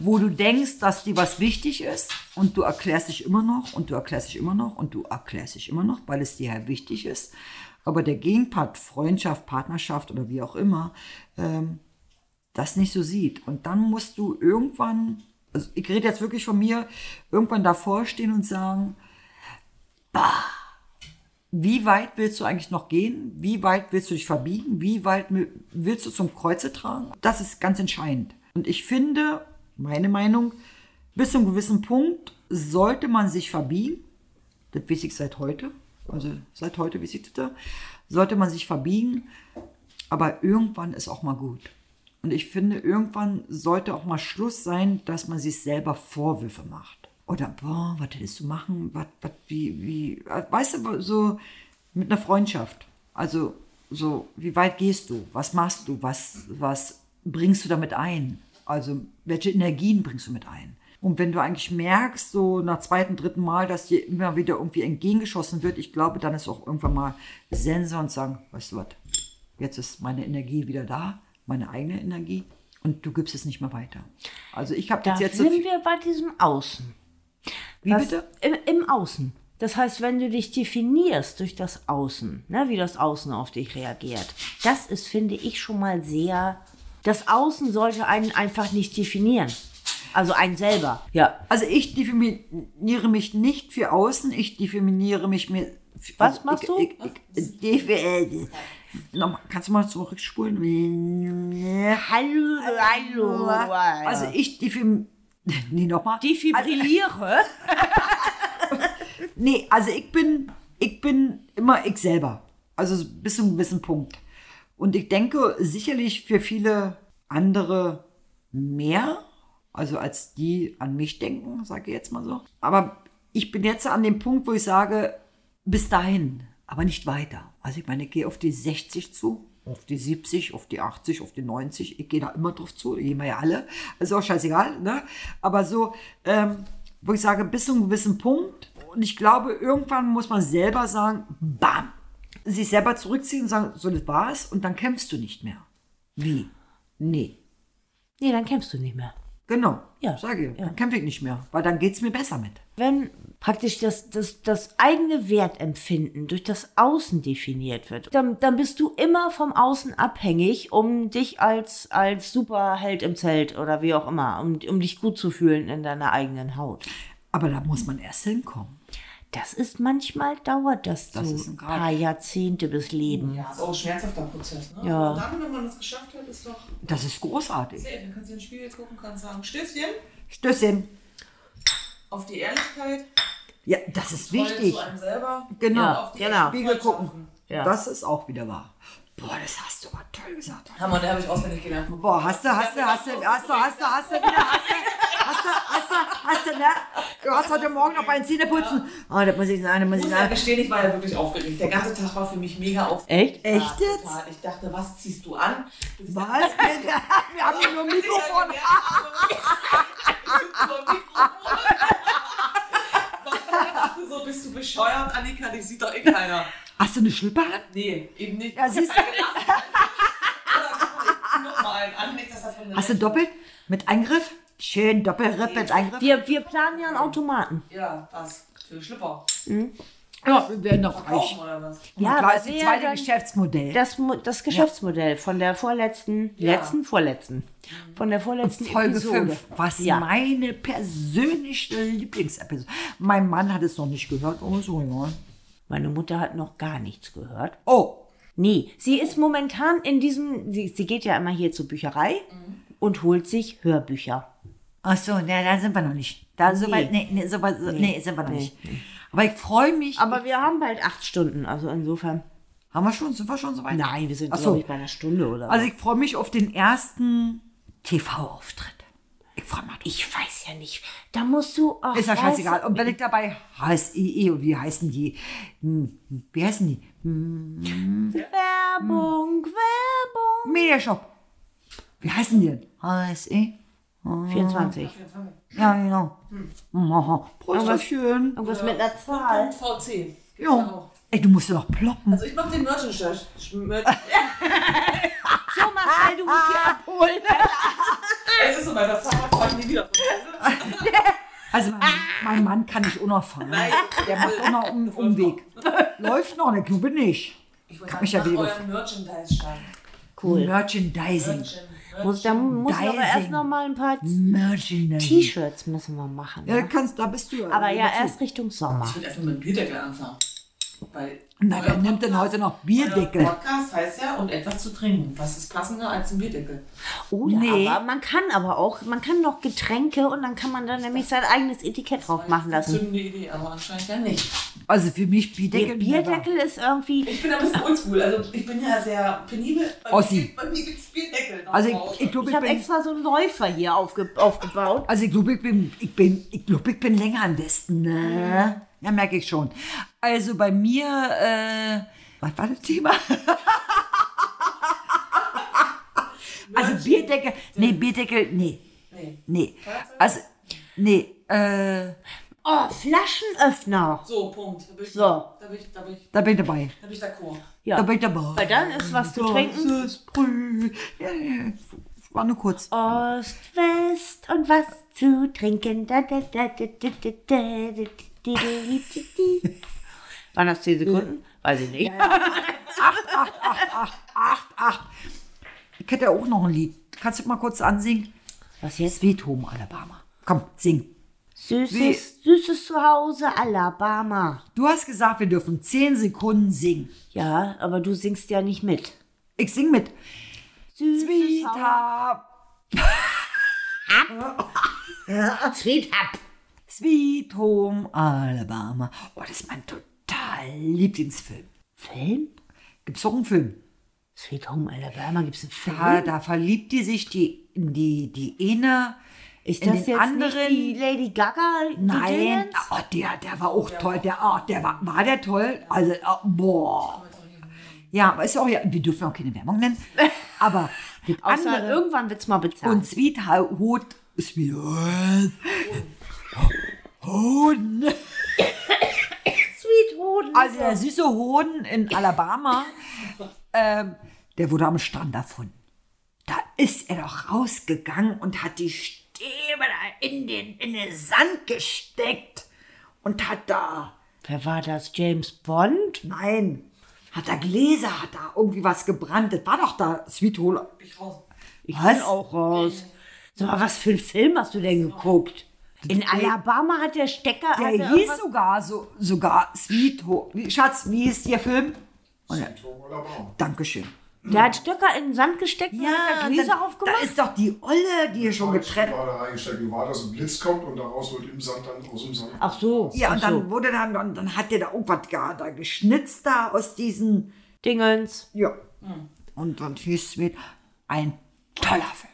wo du denkst, dass dir was wichtig ist und du erklärst dich immer noch und du erklärst dich immer noch und du erklärst dich immer noch, weil es dir halt wichtig ist. Aber der Gegenpart, Freundschaft, Partnerschaft oder wie auch immer, ähm, das nicht so sieht. Und dann musst du irgendwann, also ich rede jetzt wirklich von mir, irgendwann davor stehen und sagen, wie weit willst du eigentlich noch gehen? Wie weit willst du dich verbiegen? Wie weit willst du zum Kreuze tragen? Das ist ganz entscheidend. Und ich finde, meine Meinung, bis zu einem gewissen Punkt sollte man sich verbiegen. Das weiß ich seit heute. Also seit heute weiß ich das. da. Sollte man sich verbiegen. Aber irgendwann ist auch mal gut. Und ich finde, irgendwann sollte auch mal Schluss sein, dass man sich selber Vorwürfe macht. Oder, boah, was hättest du machen? Was, was, wie, wie, weißt du, so mit einer Freundschaft. Also, so, wie weit gehst du? Was machst du? Was, was bringst du damit ein? Also, welche Energien bringst du mit ein? Und wenn du eigentlich merkst, so nach zweiten, dritten Mal, dass dir immer wieder irgendwie entgegengeschossen wird, ich glaube, dann ist auch irgendwann mal Sense und sagen, weißt du was, jetzt ist meine Energie wieder da, meine eigene Energie, und du gibst es nicht mehr weiter. Also ich habe jetzt jetzt so sind viel, wir bei diesem Außen. wie Was- bitte? Im, Im Außen. Das heißt, wenn du dich definierst durch das Außen, ne, wie das Außen auf dich reagiert, das ist, finde ich, schon mal sehr. Das Außen sollte einen einfach nicht definieren. Also einen selber. Ja. Also ich definiere mich nicht für außen, ich definiere mich mir. Was also machst ich, du? Ich, ich, Nochmal, kannst du mal zurückspulen? Hallo, hallo. Also ich defim... Nee, nochmal. defibrilliere. Nee, also ich bin, ich bin immer ich selber. Also bis zu einem gewissen Punkt. Und ich denke sicherlich für viele andere mehr, also als die an mich denken, sage ich jetzt mal so. Aber ich bin jetzt an dem Punkt, wo ich sage, bis dahin, aber nicht weiter. Also ich meine, ich gehe auf die 60 zu, auf die 70, auf die 80, auf die 90. Ich gehe da immer drauf zu, gehen wir ja alle. Also auch scheißegal, ne? Aber so, ähm, wo ich sage, bis zu einem gewissen Punkt. Und ich glaube, irgendwann muss man selber sagen, bam, sich selber zurückziehen und sagen, so das war's und dann kämpfst du nicht mehr. Wie? Nee. Nee, dann kämpfst du nicht mehr. Genau. Ja, Sage ich. ja. Dann kämpfe ich nicht mehr, weil dann geht's mir besser mit. Wenn praktisch das, das, das eigene Wertempfinden durch das Außen definiert wird, dann, dann bist du immer vom Außen abhängig, um dich als, als Superheld im Zelt oder wie auch immer, um, um dich gut zu fühlen in deiner eigenen Haut. Aber da muss man erst hinkommen. Das ist manchmal, dauert das, Das so ist ein paar Jahrzehnte bis Leben. Ja, ist auch ein schmerzhafter Prozess, ne? Ja. Und dann, wenn man das geschafft hat, ist doch Das ist großartig. sehr. Dann kannst du ins Spiegel gucken, kannst sagen, Stößchen Stößchen. auf die Ehrlichkeit, Ja, das ist Treue wichtig. zu einem selber, Genau. Ja, auf die genau. Spiegel gucken. Ja. Das ist auch wieder wahr. Boah, das hast du aber toll gesagt. Hammer, der habe ich auswendig gelernt. Boah, hast du, hast du, hast du, hast du, hast du, hast du wieder, hast du, hast du, hast du, hast du, ne? Du hast heute Morgen noch beim Zähneputzen. Oh, das muss ich sagen, das muss Ich ich muss ja sagen. gestehen, ich war ja wirklich aufgeregt. Der ganze Tag war für mich mega aufgeregt. Echt? Ja, Echt jetzt? total. Ich dachte, was ziehst du an? Das Was? Wir haben hier nur ein Mikrofon. Ich dachte so, bist du bescheuert, Annika? Die sieht doch eh keiner. Hast du eine Schlippe an? Nee, eben nicht. Ja, siehst du. An, nicht, dass das von Hast du doppelt? Mit Eingriff? Schön, Doppelripp mit Eingriff. Wir, wir planen ja einen Automaten. Ja, was? Für Schlipper. Ja, wir werden noch reich. Kaufen oder was? Ja, klar, ist wer zweite Geschäftsmodell. Das, das Geschäftsmodell von der vorletzten, Ja. letzten, vorletzten, von der vorletzten Folge Episode. 5, was ja. meine persönliche Lieblingsepisode. Mein Mann hat es noch nicht gehört. Oh, so, ja. Meine Mutter hat noch gar nichts gehört. Oh, Nee, sie ist momentan in diesem, sie, sie geht ja immer hier zur Bücherei und holt sich Hörbücher. ach so, na, da sind wir noch nicht. Da so weit, nee, nee, so weit, so, nee, sind wir noch nicht. Aber ich freue mich. Aber wir haben bald acht Stunden, also insofern. haben wir schon, sind wir schon so weit? Nein, wir sind, Ach so. glaube ich, bei einer Stunde oder Also so. ich freue mich auf den ersten TV-Auftritt. Ich mich. Ich weiß ja nicht. Da musst du. Ach, Ist ja scheißegal. Und wenn ich dabei HSIE und wie heißen die? Hm, Wie heißen die? Hm, Werbung, Werbung. Mediashop. Wie heißen die denn? HSE? 24. Ja, genau. Oh, Prösterchen. Irgendwas mit einer Zahl. VC. Ja Ja. auch. Ey, du musst ja noch ploppen. Also ich mache den Merchandise. Mer So, Marcel, du musst hier abholen. es ist so, bei der Fahrrad fahren nie wieder. Also mein, mein Mann kann nicht unerfahren. Nein. Der macht auch noch einen Umweg. Läuft noch, ne Glaube nicht. Ich wollte Kann mich ja wieder- eurem Merchandise-Stand. Cool. Merchandising. Muss, da muss ich aber erst Merchandising. noch mal ein paar Merchandising. T-Shirts müssen wir machen. Ja, Ne? kannst, da bist du ja. Aber ja, Dazu. erst Richtung Sommer. Ich würde erstmal mit dem Bierdeckel anfangen. Weil Na, wer nimmt denn heute noch Bierdeckel? Podcast heißt ja, und etwas zu trinken. Was ist passender als ein Bierdeckel? Oder Nee. aber man kann aber auch, man kann noch Getränke und dann kann man dann nämlich sein eigenes Etikett drauf machen lassen. Zündende Idee, aber anscheinend ja nicht. Also für mich Der Bierdeckel. Bierdeckel ist irgendwie. Ich bin ein bisschen oldschool. Also ich bin ja sehr penibel. Bei Ossi. Bei mir gibt es Bierdeckel. Also zu Hause. ich, ich glaube, Ich ich habe bin. extra so einen Läufer hier aufge, aufgebaut. Also ich glaube, ich bin, ich bin, ich glaube, ich bin länger am Westen, ne? Ja, merke ich schon. Also bei mir, äh, was war das Thema? also Bierdeckel, nee, Bierdeckel, nee, Nee. nee. Also, nee, äh, Oh, Flaschenöffner. So, Punkt. Da bin ich, So. Da bin ich, da bin ich, da bin ich dabei. da bin ich d'accord. Ja. Da bin ich dabei. Weil dann ist was zu trinken. Das. Ja, ja, war nur kurz. Ost, West und was zu trinken. Da, da, da, da, da, da, da, da, da, da, da. Waren das 10 Sekunden? Weiß ich nicht. Acht, acht. Ich hätte ja auch noch ein Lied. Kannst du mal kurz ansingen? Was jetzt? Sweet Home Alabama. Komm, sing. Süßes, süßes Zuhause, Alabama. Du hast gesagt, wir dürfen 10 Sekunden singen. Ja, aber du singst ja nicht mit. Ich sing mit. Süßes Sweet Home, Sweet Hub. Sweet Home Alabama. Oh, das ist mein total Lieblingsfilm. Film? Gibt's doch einen Film? Sweet Home Alabama gibt's einen Film? Da, da verliebt die sich die, in die, die eine. Ist das jetzt anderen- nicht die Lady Gaga? die Nein, Dingens? oh, der, der war auch toll. Der, oh, der war, war der toll. Also, oh, boah. Ja, aber ist auch ja, wir dürfen auch keine Werbung nennen. Aber Außer andere irgendwann wird's mal bezahlt. und Sweet Hot, Sweet Hoden. Sweet Hoden. Also der süße Hoden in Alabama, ähm, der wurde am Strand erfunden. Da ist er doch rausgegangen und hat die Stäbe da in den, in den Sand gesteckt und hat da, Wer war das? James Bond? nein, hat da Gläser, hat da irgendwie was gebrannt. Das war doch da Sweet Hole. Ich raus. Ich Was? bin auch raus. Sag mal, was für einen Film hast du denn geguckt? In Alabama hat der Stecker. Der er hieß irgendwas- sogar so, sogar Sweet. Wie- Schatz, wie ist der Film? Sweet Home Alabama. Dankeschön. Der hat Stöcker in den Sand gesteckt und hat da Gläser aufgemacht. da ist doch die Olle, die hier schon getrennt. Gerade reingesteckt. Wie war das? Ein Blitz kommt und daraus wird im Sand dann aus dem Sand. Ach so. Ja, ach und so. dann wurde dann, dann, dann hat der da irgendwas gar da geschnitzt da aus diesen, Dingens. ja. Und dann hieß es mit ein toller Film.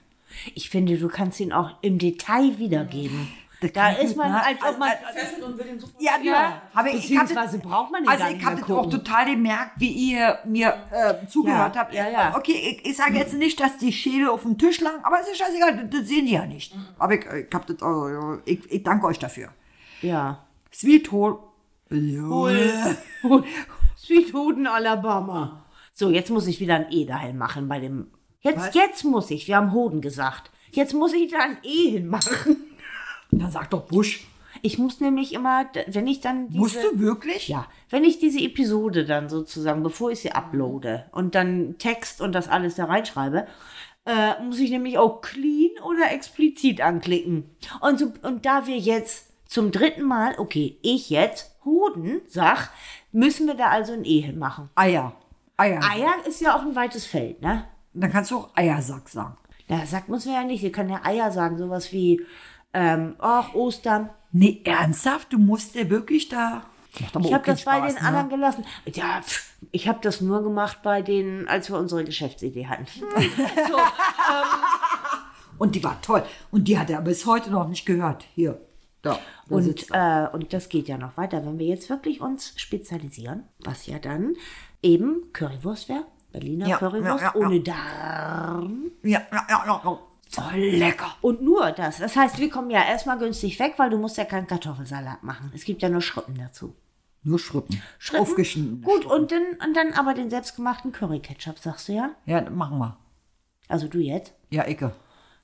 Ich finde, du kannst ihn auch im Detail wiedergeben. Das Da ist man, ne? als ob man. Fesselt und will den sofort. Ja, ja. Habe ich, ich hatte, Beziehungsweise braucht man den also ich habe das auch total gemerkt, wie ihr mir äh, zugehört Ja, habt. ja, ja. Okay, ich, ich sage jetzt nicht, dass die Schädel auf dem Tisch lagen, aber es ist scheißegal, das, das sehen die ja nicht. Aber ich, ich, hab das, also, ja, ich, ich danke euch dafür. Ja. Sweet Hole. Sweet Hoden, Alabama. So, jetzt muss ich wieder ein E dahin machen bei dem. Jetzt, Was? jetzt muss ich, wir haben Hoden gesagt. Jetzt muss ich da ein E hinmachen. Dann sag doch Busch. Ich muss nämlich immer, wenn ich dann diese, Musst du wirklich? Ja, wenn ich diese Episode dann sozusagen, bevor ich sie uploade und dann Text und das alles da reinschreibe, äh, muss ich nämlich auch clean oder explizit anklicken. Und, so, und da wir jetzt zum dritten Mal, okay, ich jetzt Hoden sag, müssen wir da also ein E hinmachen. Eier. Eier. Eier ist ja auch ein weites Feld, ne? Dann kannst du auch Eiersack sagen. Da sagt muss man ja nicht, wir können ja Eier sagen, sowas wie, ähm, ach, Ostern. Nee, ernsthaft? Du musst dir wirklich da. Ich habe das bei den ne? anderen gelassen. Ja, pff, ich habe das nur gemacht bei denen, als wir unsere Geschäftsidee hatten. so, Und die war toll. Und die hat er bis heute noch nicht gehört. Hier. Da. und, äh, und das geht ja noch weiter, wenn wir jetzt wirklich uns spezialisieren, was ja dann eben Currywurst wäre. Berliner Ja, Currywurst ja, ja, ja. ohne Darm. ja, ja, ja, ja, Voll lecker. Und nur das. Das heißt, wir kommen ja erstmal günstig weg, weil du musst ja keinen Kartoffelsalat machen. Es gibt ja nur Schrippen dazu. Nur Schrippen. Schrippen. Aufgeschnitten. Gut, und dann, und dann aber den selbstgemachten Curry-Ketchup, sagst du ja? Ja, machen wir. Also du jetzt? Ja, Ecke.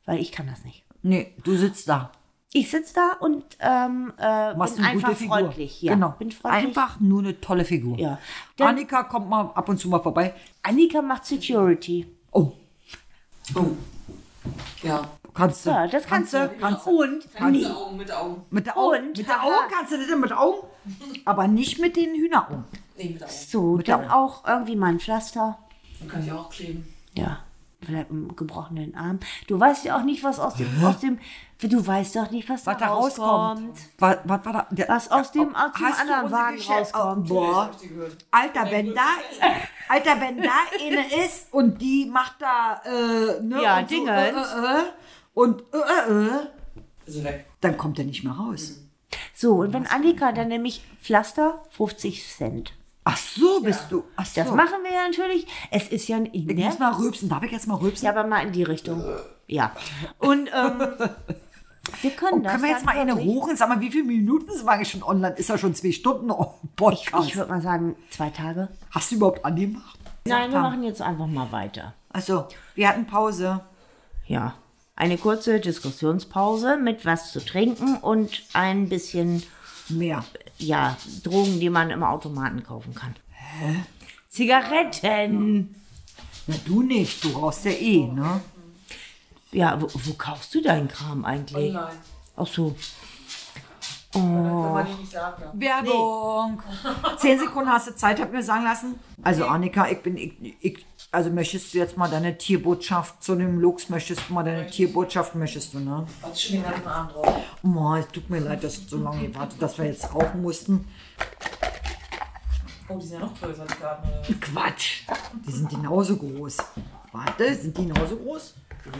Weil ich kann das nicht. Nee, du sitzt da. Ich sitze da und ähm, äh, Machst bin einfach freundlich. Ja, genau. bin freundlich. Einfach nur eine tolle Figur. Ja. Dann- Annika kommt mal ab und zu mal vorbei. Annika macht Security. Oh, Oh. Ja. kannst du. Ja, das kannst, du. Kannst du. Und Mit Augen, mit Augen. Mit der Augen, Und, mit der. Augen kannst du das mit Augen? Aber nicht mit den Hühneraugen. Nee, mit Augen. so, Mit dann auch irgendwie mal ein Pflaster. Dann kann ich auch kleben. Ja, vielleicht einen gebrochenen Arm. Du weißt ja auch nicht, was aus dem, aus dem du weißt doch nicht, was, Was da da rauskommt. Was, was war da? Der, Was aus dem- aus dem anderen Wagen Geschäft- rauskommt? Oh, boah. Ich. Alter, wenn da, Alter, wenn da eine ist und die macht da, äh, ne, Ja, und so, Dingens. äh, äh, äh, und, äh, äh, dann kommt er nicht mehr raus. So, und wenn Annika dann nämlich Pflaster 50 Cent. Ach so, bist du. Ach so. Das machen wir ja natürlich. Es ist ja ein Ich ne? muss mal rülpsen. Darf ich jetzt mal rülpsen? Ja, aber mal in die Richtung. Ja. Und ähm, wir können Und das. können wir jetzt mal eine wirklich- hoch und sag mal, wie viele Minuten sind wir eigentlich schon online? Ist ja schon zwei Stunden oh, Podcast. Ich würde mal sagen, zwei Tage. Hast du überhaupt angemacht? Nein, wir machen jetzt einfach mal weiter. Also, wir hatten Pause. Ja. Eine kurze Diskussionspause mit was zu trinken und ein bisschen, Mehr. ja, Drogen, die man im Automaten kaufen kann. Zigaretten. Na, du nicht. Du rauchst ja eh, ne? Ja, wo, wo kaufst du deinen Kram eigentlich? Online. Ach so. Ja. Werbung. Zehn Sekunden hast du Zeit, hab mir sagen lassen. Also Annika, ich bin, ich, ich, also möchtest du jetzt mal deine Tierbotschaft zu dem Lux, möchtest du mal deine Tierbotschaft, möchtest du, ne? Warte schon den ganzen Abend drauf. Oh, es tut mir leid, dass du so lange gewartet, dass wir jetzt rauchen mussten. Oh, die sind ja noch größer, die Karten. oder? Quatsch. Die sind genauso groß. Warte, sind die genauso groß?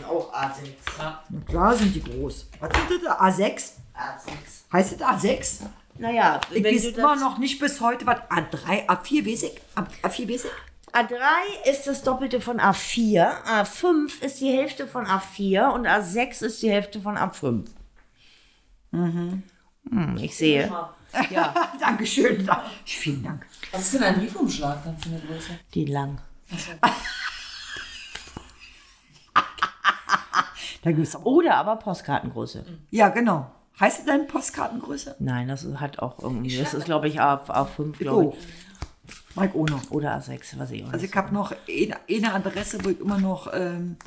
Auch A6. Ja. Na klar sind die groß. Was sind das? A6? A6. Heißt das A6? Naja, Ich weiß immer das, noch nicht bis heute, was A3, A4 weiß ich. A- A4 weiß ich. A3 ist das Doppelte von A4, A5 ist die Hälfte von A4 und A6 ist die Hälfte von A5. Mhm. Hm, ich sehe. Ja, Dankeschön. Vielen Dank. Was ist denn ein Briefumschlag dann für eine Größe? die lang. Da gibt's. Oder aber Postkartengröße. Ja, genau. Heißt das denn Postkartengröße? Nein, das hat auch irgendwie, das ist glaube ich A, A5, glaube Oh. ich. Mike noch. Oder A6, was ich auch Also ich habe noch eine, eine Adresse, wo ich immer noch ähm,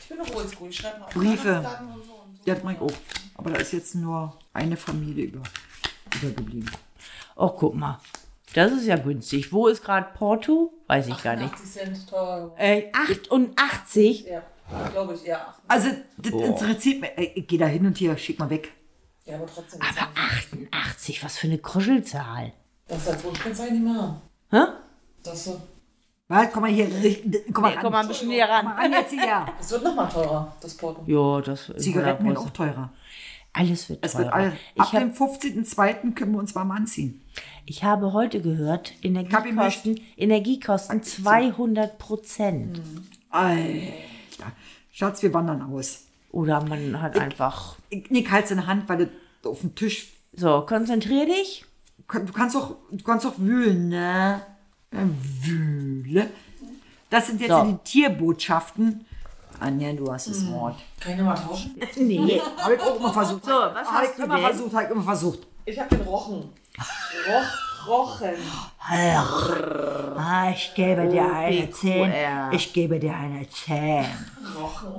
Ich bin noch oldschool, ich schreibe mal auf Briefe. Und so und so. Hat Mike auch. Aber da ist jetzt nur eine Familie über, übergeblieben. Oh, guck mal. Das ist ja günstig. Wo ist gerade Porto? Weiß ich gar nicht. 80 Cent teurer. Äh, 88? Ja, glaube ich, ja. Also, das interessiert mich. Ich gehe da hin und hier, schick mal weg. Ja, aber trotzdem. Aber 88, was für eine Kuschelzahl. Das ist Wunschkennzeichen nicht mehr haben. Hä? Das, ist so- Warte, komm mal hier. richt- Komm mal, Nee, ran. komm mal ein bisschen näher Komm mal ran. ran jetzt hier. das wird nochmal teurer, das Porto. Ja, das ist Zigaretten werden auch 100%. teurer. Alles wird Es teurer. wird alles. ich, Ab hab, dem 15.02. können wir uns warm anziehen. ich habe heute gehört, Energiekosten, Energiekosten 200 Prozent. Alter. Schatz, wir wandern aus. Oder man hat einfach. Ich, Nick, halt's in der Hand, weil du auf dem Tisch. So, konzentrier dich. Du kannst doch, du kannst doch wühlen, ne? Wühle. Das sind jetzt So. die Tierbotschaften. Anja, du hast das Wort. Kann ich nochmal tauschen? Nee. Habe ich auch immer versucht. So, was Hab hast ich du immer denn? versucht, habe ich immer versucht. Ich habe den Rochen. Roch, Rochen. Ah, ich gebe dir eine Zehn. Ich gebe dir eine Zehn.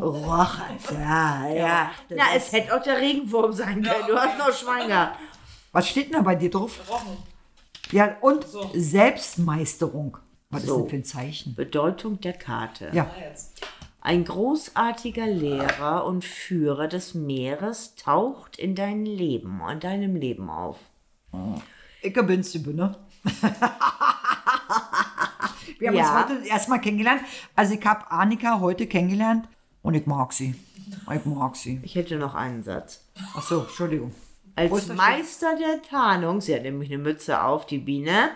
Rochen. ja, ja. das Na, ist- es hätte auch der Regenwurm sein können. Du hast noch Schwein gehabt. Was steht denn da bei dir drauf? Rochen. Ja, und Selbstmeisterung. Was ist So. denn für ein Zeichen? Bedeutung der Karte. Ja. Ein großartiger Lehrer und Führer des Meeres taucht in dein Leben, in deinem Leben auf. Ich bin's, die Bühne. Wir haben Ja. uns heute erstmal kennengelernt. Also ich habe Annika heute kennengelernt und ich mag sie. Ich mag sie. Ich hätte noch einen Satz. Ach so, Entschuldigung. Als Meister der Tarnung, sie hat nämlich eine Mütze auf, die Biene.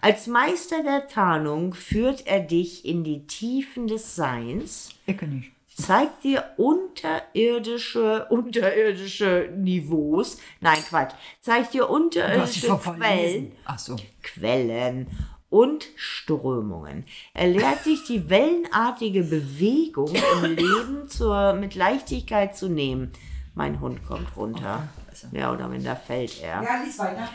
Als Meister der Tarnung führt er dich in die Tiefen des Seins, Ich nicht. Zeigt dir unterirdische, unterirdische Niveaus, nein Quatsch, zeigt dir unterirdische Quellen, Ach so. Quellen und Strömungen. Er lehrt dich die wellenartige Bewegung im Leben zur, mit Leichtigkeit zu nehmen. Mein Hund kommt runter. Ja, oder wenn da fällt er. Ja, lies weiter.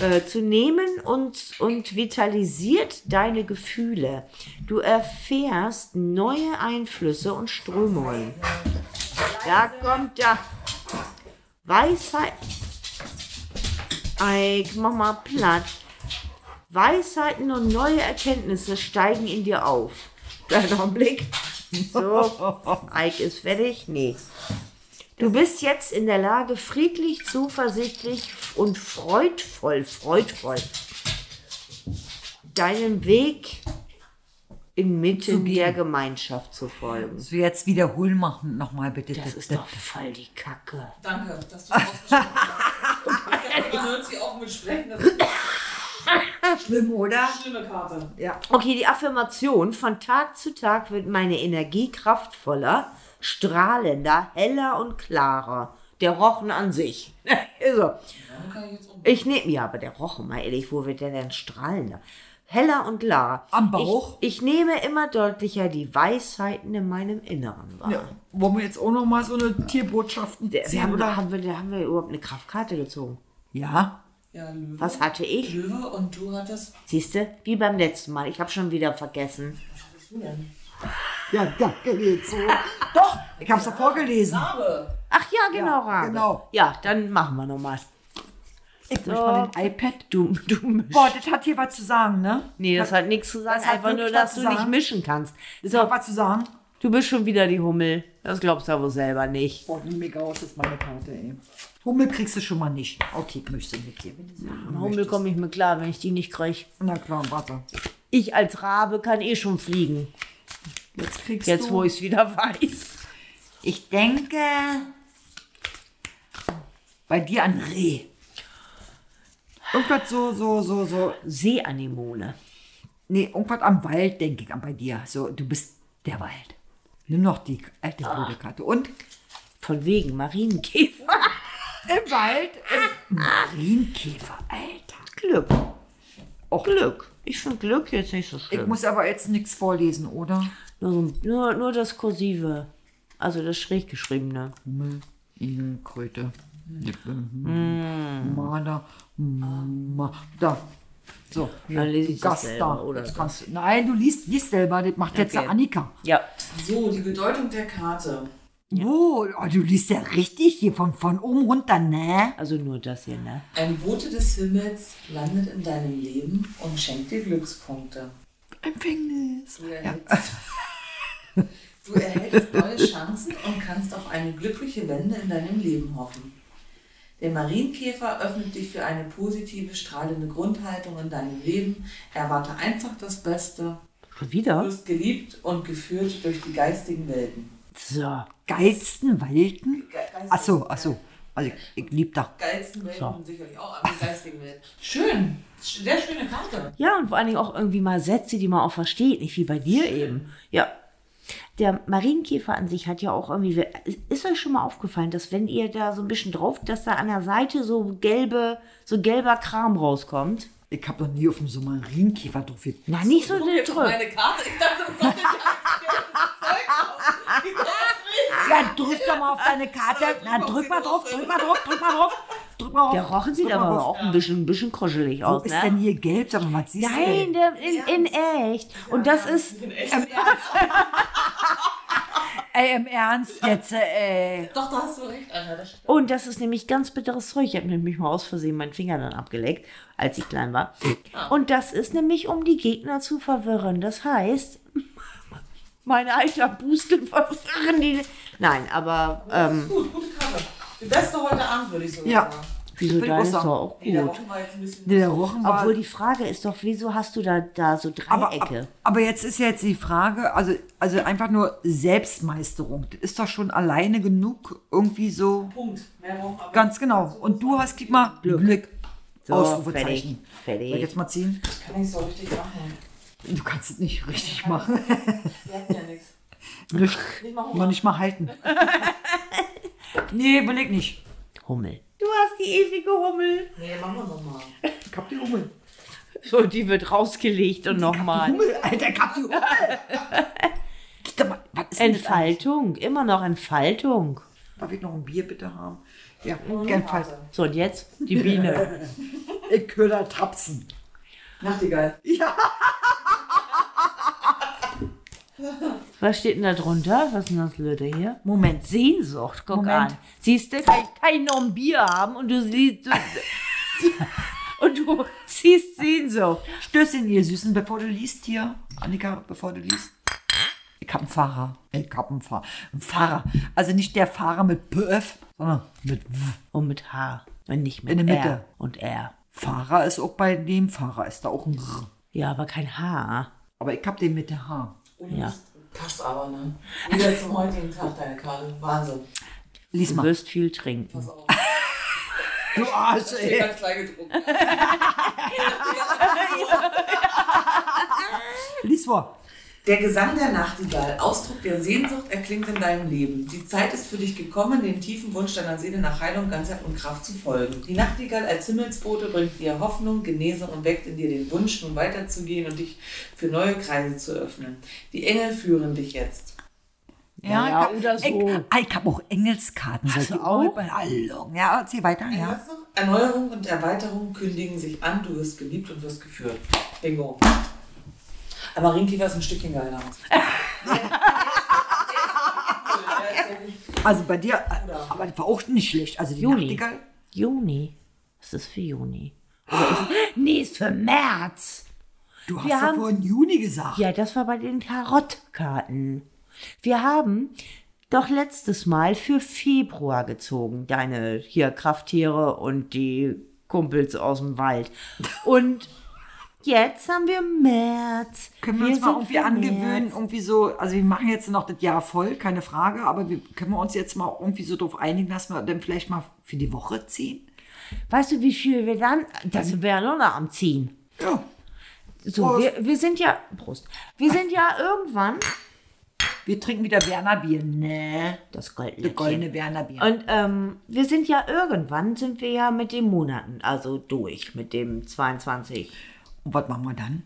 Äh, zu nehmen und, und vitalisiert deine Gefühle. Du erfährst neue Einflüsse und Strömungen. Da kommt da Weisheit. Eik, mach mal platt. Weisheiten und neue Erkenntnisse steigen in dir auf. Kleiner Augenblick. So, Ike ist fertig? Nee. Du bist jetzt in der Lage, friedlich, zuversichtlich und freudvoll, freudvoll deinem Weg inmitten der Gemeinschaft zu folgen. So, jetzt wiederholen machen nochmal bitte. Das ist doch voll die Kacke. Danke, dass du es ausgesprochen hast. Man hört sie auf mit Sprechen. Das schlimm, oder? schlimme Karte. Ja. Okay, die Affirmation. Von Tag zu Tag wird meine Energie kraftvoller, strahlender, heller und klarer. Der Rochen an sich. also, kann ich nehme, ja, aber der Rochen, mal ehrlich, wo wird der denn strahlender? Heller und klarer. Am Bauch? Ich, ich nehme immer deutlicher die Weisheiten in meinem Inneren wahr. Ja. Wollen wir jetzt auch noch mal so eine Tierbotschaften Wir ziehen, haben, oder? haben, wir, haben wir überhaupt eine Kraftkarte gezogen? Ja. Ja, Löwe. Was hatte ich? Löwe und du hattest. Siehst du? Wie beim letzten Mal. Ich habe schon wieder vergessen. Was hast du denn? Ja, danke geht so. Doch, ich habe es doch vorgelesen. Rabe. Ach ja, genau, Rabe. genau. Ja, dann machen wir nochmal. Ich möchte mal den iPad. Du, du misch. Boah, das hat hier was zu sagen, ne? Nee, das hat nichts zu sagen, Das hat einfach nur, dass du zu nicht sagen. mischen kannst. Das So, hat was zu sagen. du bist schon wieder die Hummel. Das glaubst du aber selber nicht. Boah, nimm mich aus, das ist meine Karte, ey. Hummel kriegst du schon mal nicht. Okay, ich möchte mit dir. Wenn so Hummel komme ich mir klar, wenn ich die nicht kriege. Na klar, warte. Ich als Rabe kann eh schon fliegen. Jetzt kriegst Jetzt, du. wo ich es wieder weiß. Ich denke bei dir an Reh. Irgendwas so, so, so, so. Seeanemone. Nee, irgendwas am Wald, denke ich, an bei dir. So, du bist der Wald. Nimm noch die alte blöde Karte. Und Von wegen Marienkäfer. im Wald, im Marienkäfer, Alter. Glück. Och. Glück. Ich finde Glück jetzt nicht so Ich schlimm. muss aber jetzt nichts vorlesen, oder? Nur, so, nur, nur das Kursive. Also das schräg geschriebene. Hummel, Igel, Kröte, Lippe, mm. Marder, Ma, da. So, Dann lese ich das Gast selber, da. oder Jetzt kannst du, nein, du liest, liest selber, das macht jetzt Okay. der Annika. Ja. So, die Bedeutung der Karte. Oh, oh, du liest ja richtig hier von, von oben runter, ne? Also nur das hier, ne? Ein Bote des Himmels landet in deinem Leben und schenkt dir Glückspunkte. Empfängnis. Du erhältst, du erhältst neue Chancen und kannst auf eine glückliche Wende in deinem Leben hoffen. Der Marienkäfer öffnet dich für eine positive, strahlende Grundhaltung in deinem Leben. Erwarte einfach das Beste. Schon Du wieder? wirst geliebt und geführt durch die geistigen Welten. So. Geilsten Walten? Ge- geistige- Ach so, ach so. Also ich, ich lieb da. Geilsten Welten So. sicherlich auch, aber die geistigen Welten. Schön. Sehr schöne Karte. Ja, und vor allen Dingen auch irgendwie mal Sätze, die man auch versteht, nicht wie bei dir eben. Ja. Der Marienkäfer an sich hat ja auch irgendwie. Ist euch schon mal aufgefallen, dass wenn ihr da so ein bisschen drauf, dass da an der Seite so gelbe, so gelber Kram rauskommt? Ich hab noch nie auf dem so Marienkäfer drauf. Na, nicht so Guck den jetzt auf Drück. meine Karte. Ich dachte, ich habe Zeug auf. Ja, drück doch mal auf deine Karte. Na, drück mal drauf, drück mal drauf, drück mal drauf. Drück mal drauf. Der Rochen sieht aber auch ein bisschen, ein bisschen kuschelig Wo aus, ist ne? denn hier gelb? Sag mal, was siehst du Nein, denn? der, in, in echt. Und das ist, Ey, im Ernst jetzt, äh, Doch, da hast du recht, Alter. Das stimmt. und das ist nämlich ganz bitteres Zeug. Ich habe nämlich mal aus Versehen meinen Finger dann abgeleckt, als ich klein war. Und das ist nämlich, um die Gegner zu verwirren. Das heißt, meine alter Boosten verwirren die. Nein, aber ähm, Gut, gute Karte. Die beste heute Abend, würde ich sogar Ja. sagen. wieso deine ist doch sagen. auch Nee, der gut. Wochen war jetzt ein bisschen. nee, der Rochen war... Obwohl die Frage ist doch, wieso hast du da, da so aber, Dreiecke? aber jetzt ist ja jetzt die Frage, also, also einfach nur Selbstmeisterung. Das ist doch schon alleine genug, irgendwie so... Punkt. Mehr wir Ganz genau. Und du hast, gib mal, Glück. So, Ausrufezeichen. fertig. Soll ich Fertig. jetzt mal ziehen? Kann ich so richtig machen. Du kannst es nicht richtig machen. Wir hatten ja nichts. Nicht, Nicht mal noch nicht mal halten. nee, ich nicht. Hummel. Du hast die ewige Hummel. Nee, machen wir nochmal. Ich hab die Hummel. So, die wird rausgelegt und nochmal. Hummel, Alter, ich hab die Hummel. Gib doch mal, was ist das? Entfaltung. Immer noch Entfaltung. Darf ich noch ein Bier bitte haben? Ja, gern Faltung. So, und jetzt die Biene. Ich höre da Trapsen. Nachtigall. Was steht denn da drunter? Was ist denn das Blöde hier? Moment. Sehnsucht, guck Moment. an. Siehst du, kann ich, ich noch ein Bier haben und du siehst. Du, und du siehst Sehnsucht. Stößchen, ihr Süßen, bevor du liest hier. Annika, bevor du liest. Ich hab einen Fahrer. Ich hab einen Fahrer. Ein Fahrer. Also nicht der Fahrer mit PF, sondern mit W. Und mit H. Und nicht mit In der R. Mitte. Und R. Fahrer ist auch bei dem Fahrer, ist da auch ein R. Ja, aber kein H. Aber ich hab den mit der H. Ja. Passt aber, ne? Wieder zum heutigen Tag, deine Karte. Wahnsinn. Lies Du mal. wirst viel trinken. Pass auf. Du Arsch, Steht ganz klein gedruckt. Lies vor. Der Gesang der Nachtigall, Ausdruck der Sehnsucht, erklingt in deinem Leben. Die Zeit ist für dich gekommen, dem tiefen Wunsch deiner Seele nach Heilung, Ganzheit und Kraft zu folgen. Die Nachtigall als Himmelsbote bringt dir Hoffnung, Genesung und weckt in dir den Wunsch, nun weiterzugehen und dich für neue Kreise zu öffnen. Die Engel führen dich jetzt. Ja, ich hab, oder so. Ich, ah, ich hab auch Engelskarten. Hast du ich auch? Hallo. Ja, erzähl weiter. Ja. Erneuerung und Erweiterung kündigen sich an, du wirst geliebt und wirst geführt. Bingo. Aber Marienkäfer ist ein Stückchen geiler. Also bei dir, aber das war auch nicht schlecht. Also die Juli. Nachtigall. Juni. Was ist für Juni? Oder ist, nee, ist für März. Du hast Wir doch haben- vorhin Juni gesagt. Ja, das war bei den Tarottkarten. Wir haben doch letztes Mal für Februar gezogen, deine hier Krafttiere und die Kumpels aus dem Wald. Und jetzt haben wir März. Können wir, uns mal irgendwie angewöhnen, März. irgendwie so, also wir machen jetzt noch das Jahr voll, keine Frage, aber wir, können wir uns jetzt mal irgendwie so darauf einigen, dass wir dann vielleicht mal für die Woche ziehen? Weißt du, wie viel wir dann? Da sind wir ja nur noch am Ziehen. Ja. So, Prost. wir, wir sind ja. Prost. Wir sind ja irgendwann. Wir trinken wieder Werner Bier. Ne, Das das goldene. goldene Werner Bier. Und ähm, wir sind ja irgendwann, sind wir ja mit den Monaten, also durch, mit dem 22. Und was machen wir dann?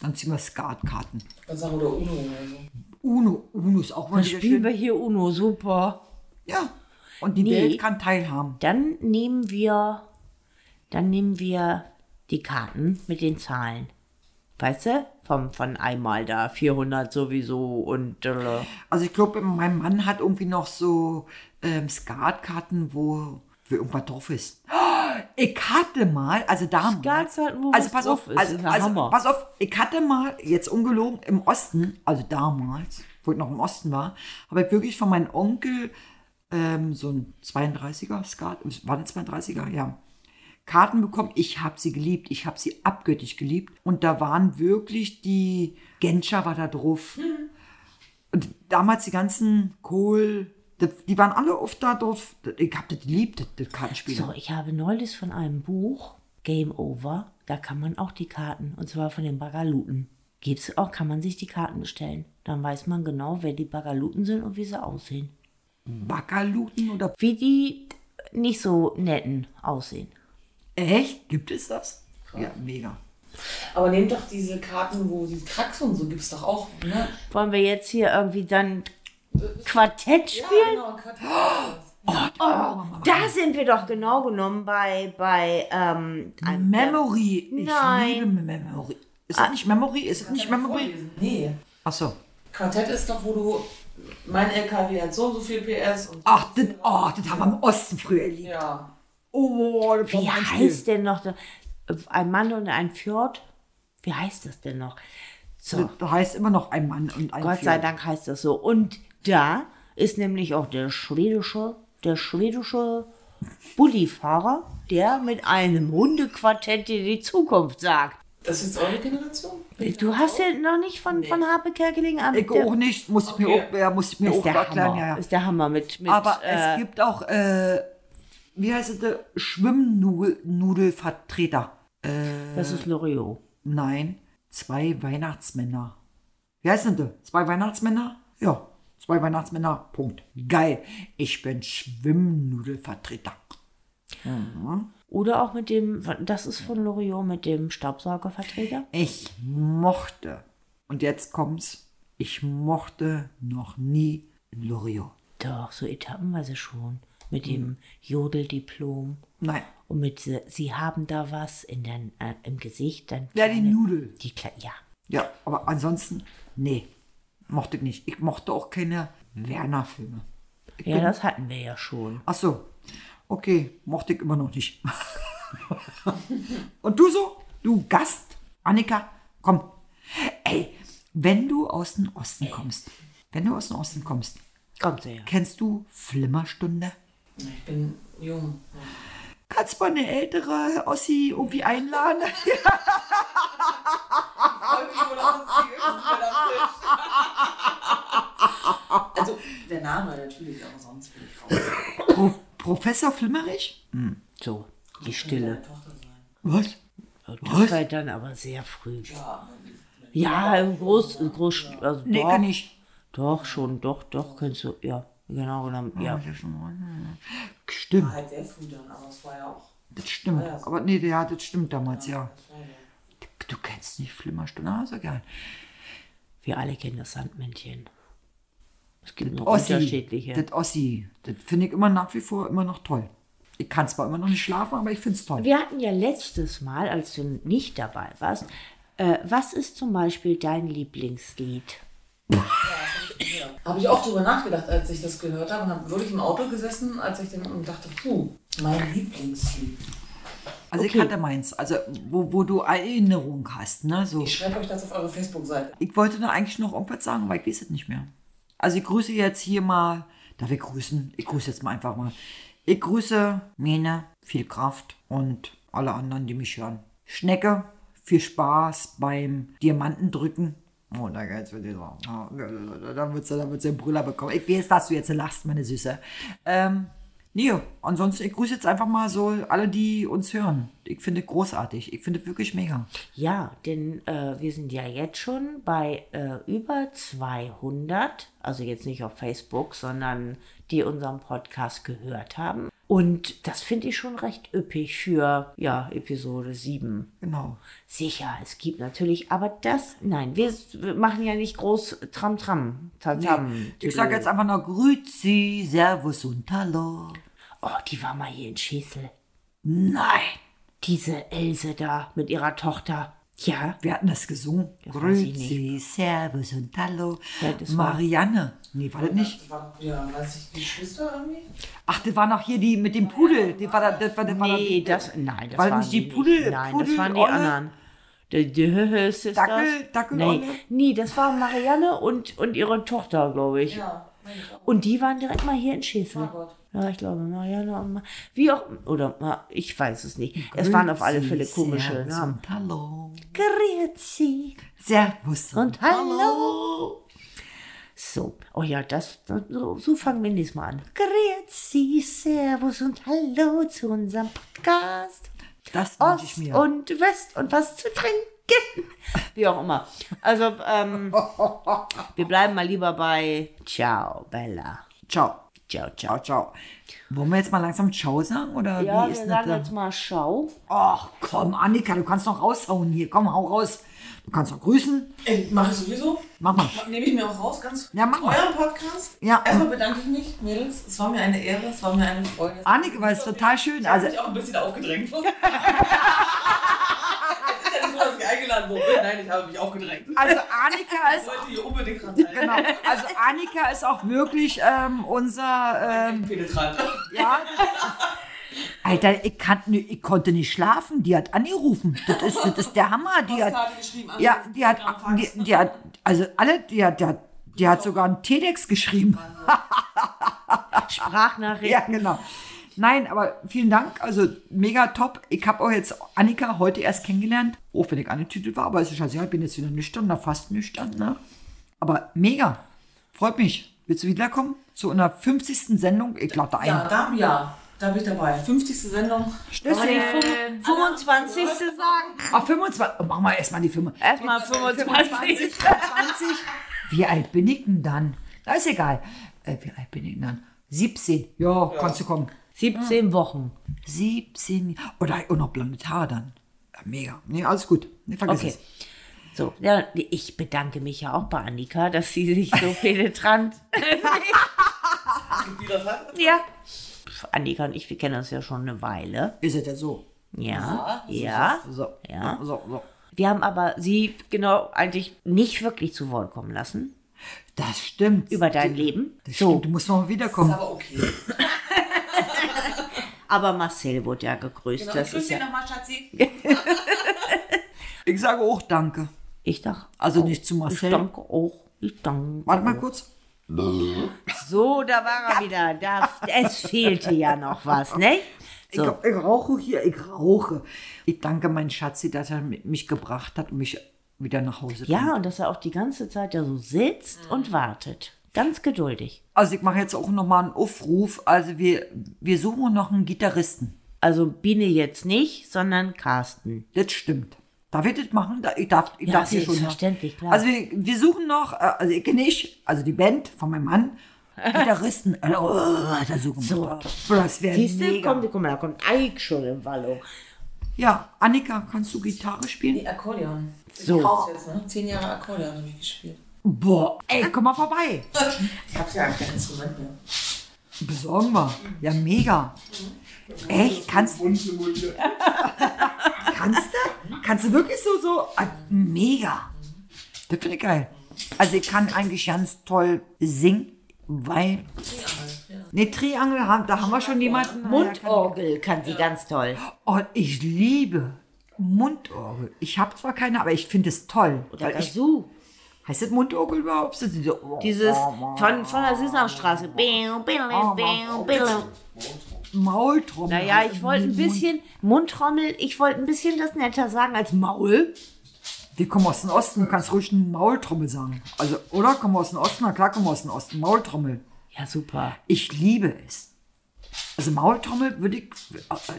Dann ziehen wir Skatkarten. Was sagen oder Uno oder so. Uno, Uno ist auch mal Dann wieder spielen schön. wir hier Uno, super. Ja. Und die Nee. Welt kann teilhaben. Dann nehmen wir, dann nehmen wir die Karten mit den Zahlen. Weißt du? Vom, von einmal da, 400 sowieso und äh, Also ich glaube, mein Mann hat irgendwie noch so ähm, Skatkarten, wo, wo irgendwas drauf ist. Ich hatte mal, also damals. Skatkarten, wo also pass auf, ist, also, also pass auf, ich hatte mal, jetzt ungelogen, im Osten, also damals, wo ich noch im Osten war, habe ich wirklich von meinem Onkel ähm, so ein 32er Skat, war ein 32er, ja. Karten bekommen. Ich habe sie geliebt. Ich habe sie abgöttisch geliebt. Und da waren wirklich die Genscher war da drauf. Und damals die ganzen Kohl, die, die waren alle oft da drauf. Ich habe das geliebt, das, das Kartenspiel. So, ich habe neulich von einem Buch, Game Over, da kann man auch die Karten, und zwar von den Bagaluten. Gibt's auch, kann man sich die Karten bestellen. Dann weiß man genau, wer die Bagaluten sind und wie sie aussehen. Bakaluten oder Wie die nicht so netten aussehen. echt? Gibt es das? Ja, mega. Aber nehmt doch diese Karten, wo die Kracks und so gibt es doch auch. Ne? Wollen wir jetzt hier irgendwie dann Quartett spielen? genau. Karten. Da sind wir doch genau genommen bei, bei ähm, einem Memory. Ich Nein. liebe Memory. Ist das nicht Memory? Ist das nicht Memory? Vorlesen. Nee. Achso. Quartett ist doch, wo du. Mein LKW hat so und so viel PS und. Ach, das, oh, das haben wir im Osten früher geliebt. Ja. Oh, das war Wie heißt denn noch? der- Ein Mann und ein Fjord? Wie heißt das denn noch? So, Das heißt immer noch ein Mann und ein Gott sei Fjord. Dank heißt das so. Und da ist nämlich auch der schwedische, der schwedische Bullifahrer, der mit einem Hundequartett dir die Zukunft sagt. Das ist jetzt eure Generation? Du hast ja noch nicht von, von Harpe Kerkeling am Ich auch nicht, muss ich mir Okay. auch, ja, muss ich mir ist auch der erklären. Hammer. Ja. Ist der Hammer mit, mit Aber äh, es gibt auch, äh, wie heißt es, der Schwimmnudelvertreter. das ist Loriot. Nein, zwei Weihnachtsmänner. Wie heißt denn der? Zwei Weihnachtsmänner? Ja, zwei Weihnachtsmänner. Punkt. Geil. Ich bin Schwimmnudelvertreter. Oder auch mit dem, das ist von Loriot mit dem Staubsaugervertreter. Ich mochte, und jetzt kommt's, ich mochte noch nie Loriot. Doch, so etappenweise schon. Mit dem Jodeldiplom. Nein. Und mit, sie- haben da was in den, äh, im Gesicht. Dann Ja, die Nudel. Die Kle ja. Ja, aber ansonsten, nee, mochte ich nicht. Ich mochte auch keine Werner-Filme. Ja, das hatten wir ja schon. Ach so, okay, mochte ich immer noch nicht. Und du so? Du Gast, Annika, komm. Ey, wenn du aus dem Osten kommst, wenn du aus dem Osten kommst, Kommt sie ja. kennst du Flimmerstunde? Ich bin jung. Kannst du mal eine ältere Ossi irgendwie einladen? Also, der Name natürlich, aber sonst bin ich raus. Pro Professor Flimmerich? So, die Stille. Was? Das war dann aber sehr früh. Ja, im Groß, im Groß, also Nee, doch, kann ich. Doch, schon, doch, doch, kannst du, ja, genau genommen, ja. Stimmt, Halt sehr früh dann, aber es war ja auch. das stimmt. ja. Aber nee, ja, das stimmt damals, ja. war ja- Du kennst nicht Flimmerstunde, ah, so geil. Wir alle kennen das Sandmännchen. Es gibt noch Ossi, unterschiedliche. das Ossi, das finde ich immer nach wie vor immer noch toll. Ich kann zwar immer noch nicht schlafen, aber ich finde es toll. Wir hatten ja letztes Mal, als du nicht dabei warst, äh, was ist zum Beispiel dein Lieblingslied? Habe ich auch drüber nachgedacht, als ich das gehört habe und habe wirklich im Auto gesessen, als ich den und dachte, puh, mein Lieblingslied. Also Okay. ich hatte meins, also wo, wo du Erinnerung hast, ne? So. Ich schreibe euch das auf eure Facebook-Seite. Ich wollte da eigentlich noch irgendwas sagen, aber ich weiß es nicht mehr. Also ich grüße jetzt hier mal, darf ich grüßen? Ich grüße jetzt mal einfach mal. Ich grüße Mene, viel Kraft und alle anderen, die mich hören. Schnecke, viel Spaß beim Diamantendrücken. Oh, da geht's für dich. Da wird's, da wird's den Brüller bekommen. Ich weiß, dass du jetzt lachst, meine Süße. Ähm, nee, ansonsten, ich grüße jetzt einfach mal so alle, die uns hören. Ich finde es großartig. Ich finde es wirklich mega. Ja, denn äh, wir sind ja jetzt schon bei äh, über 200, also jetzt nicht auf Facebook, sondern die unseren Podcast gehört haben. Und das finde ich schon recht üppig für, ja, Episode 7. Genau. Sicher, es gibt natürlich, aber das, nein, wir, wir machen ja nicht groß Tram-Tram, Tam-Tam. Ich sage jetzt einfach noch Grüezi, Servus und Hallo. Oh, die war mal hier in Schesel. Nein, Diese Else da mit ihrer Tochter. Ja, wir hatten das gesungen. Das Grüezi, Servus und Hallo. Ja, das war- Marianne. Nee, war das nicht? War, ja, weiß ich, die Schwester irgendwie? Ach, das war noch hier die mit dem Pudel. Die war da, das war, das war nee, da, das, nein, das War waren nicht die nicht. Pudel- Nein, Pudel- das waren die Olle? anderen. Die, die ist Dackel-? Dackelolle? Nee, nee, das waren Marianne und, und ihre Tochter, glaube ich. Ja. Und die waren direkt mal hier in Schesel. Margot. Ja, ich glaube, Marianne und Ma wie auch, oder, ich weiß es nicht. Es waren auf alle Fälle Grüezi, komische Servus Namen. und Hallo. Grüezi Servus und Hallo. So, oh ja, das, so, so fangen wir diesmal an. Grüezi, Servus und Hallo zu unserem Podcast. Das wünsche ich Ost mir. und West und was zu trinken. Wie auch immer. Also, ähm, wir bleiben mal lieber bei Ciao, Bella. Ciao. Ciao, ciao. Ciao, ciao. Wollen wir jetzt mal langsam Ciao sagen? Oder Ja, wie wir ist das? sagen da? jetzt mal Schau. Ach komm, Annika, du kannst noch raushauen hier. Komm, hau raus. Du kannst noch grüßen. Ey, mach ich sowieso. Mach mal. Nehme ich mir auch raus, ganz Ja, mach mal. euren Podcast. Ja. Erstmal bedanke ich mich, Mädels. Es war mir eine Ehre, es war mir eine Freude. Annika, weil es total schön. Ich habe Also, mich auch ein bisschen aufgedrängt. es ist ja nicht so, ich eingeladen wurde. Nein, ich habe mich aufgedrängt. also Annika Ich ist wollte hier unbedingt teilnehmen. genau. Also Annika ist auch wirklich ähm, unser ähm, Penetrant. ja. Alter, ich, kann, ich konnte nicht schlafen. Die hat angerufen. Das ist, das ist der Hammer. Die hat, ja, die hat, die, die hat, also alle, die hat, die hat, die hat sogar einen TEDx geschrieben. Sprachnachricht. Ja, genau. Nein, aber vielen Dank. Also mega top. Ich habe auch jetzt Annika heute erst kennengelernt. Auch wenn ich angetütet war, aber es ist scheiße. Ich bin jetzt wieder nüchtern, na fast nüchtern, ne? Aber mega. Freut mich. Willst du wiederkommen? Zu einer 50. Sendung. Ich lade ein. Ja, da, ja, da bin ich dabei. 50. Sendung. Stößchen. 25. sagen. Auf 25. Oh, machen wir erstmal die 25. Erstmal 25. 20. Wie alt bin ich denn dann? Na, ist egal. Äh, wie alt bin ich denn dann? 17. Ja, kannst du kommen. 17 Wochen. 17. Oder und noch blonde Haare dann. Ja, mega. Nee, alles gut. Nee, vergiss Okay. es. So, ja, ich bedanke mich ja auch bei Annika, dass sie sich so penetrant. Das hat. ja. Annika und ich, wir kennen uns ja schon eine Weile. Ist es ja so. Ja, ja. So, Ja. so, so. Wir haben aber sie genau eigentlich nicht wirklich zu Wort kommen lassen Das stimmt. über dein Leben. das So, stimmt. Du musst noch mal wiederkommen. Aber okay. aber Marcel wurde ja gegrüßt. Genau, das grüß ist dich ja, nochmal, Schatzi. Ich sage auch Danke. ich dachte, Also nicht zu ich Marcel. danke auch. Ich danke. Warte mal kurz. So, da war er wieder. Da, es fehlte ja noch was, ne? Ich, glaub, ich rauche hier, ich rauche. Ich danke meinen Schatzi, dass er mi- mich gebracht hat und mich wieder nach Hause bringt. Ja, und dass er auch die ganze Zeit da so sitzt und wartet. Ganz geduldig. Also ich mache jetzt auch nochmal einen Aufruf. Also wir, wir suchen noch einen Gitarristen. Also Biene jetzt nicht, sondern Carsten. Das stimmt. Darf ich das machen? Ich darf, ich Ja, darf hier schon. selbstverständlich, klar. Also wir, wir suchen noch, äh, also ich nicht, also die Band von meinem Mann, Gitarristen. äh, Oh, da suchen wir. So. Das wäre Siehst du, mega. komm, guck mal, da kommt Ike schon im Wallung. Ja, Annika, kannst du Gitarre spielen? Die Akkordeon. So. Ich jetzt, ne? Zehn Jahre Akkordeon habe ich gespielt. Boah, ey, komm mal vorbei. Ich hab's ja kein Instrument mehr. Besorgen wir. Ja, mega. Echt? Kannst, simuliert. kannst du? Kannst du wirklich so, so? Ah, mega. Das finde ich geil. Also ich kann eigentlich ganz toll singen, weil. Nee, Triangel, haben- da haben wir schon jemanden. Mundorgel kann sie ganz toll. Oh, ich liebe Mundorgel. Ich habe zwar keine, aber ich finde es toll. Oder Weil ich, Kazoo. Heißt das Mundorgel überhaupt? So diese- oh, Dieses oh, von, von der biu. Maultrommel. Naja, ich wollte ein bisschen Mundtrommel, ich wollte ein bisschen das netter sagen als Maul. Wir kommen aus dem Osten, du kannst ruhig eine Maultrommel sagen. Also, oder? Kommen wir aus dem Osten? Na klar, kommen wir aus dem Osten. Maultrommel. Ja, super. Ich liebe es. Also Maultrommel würde ich, also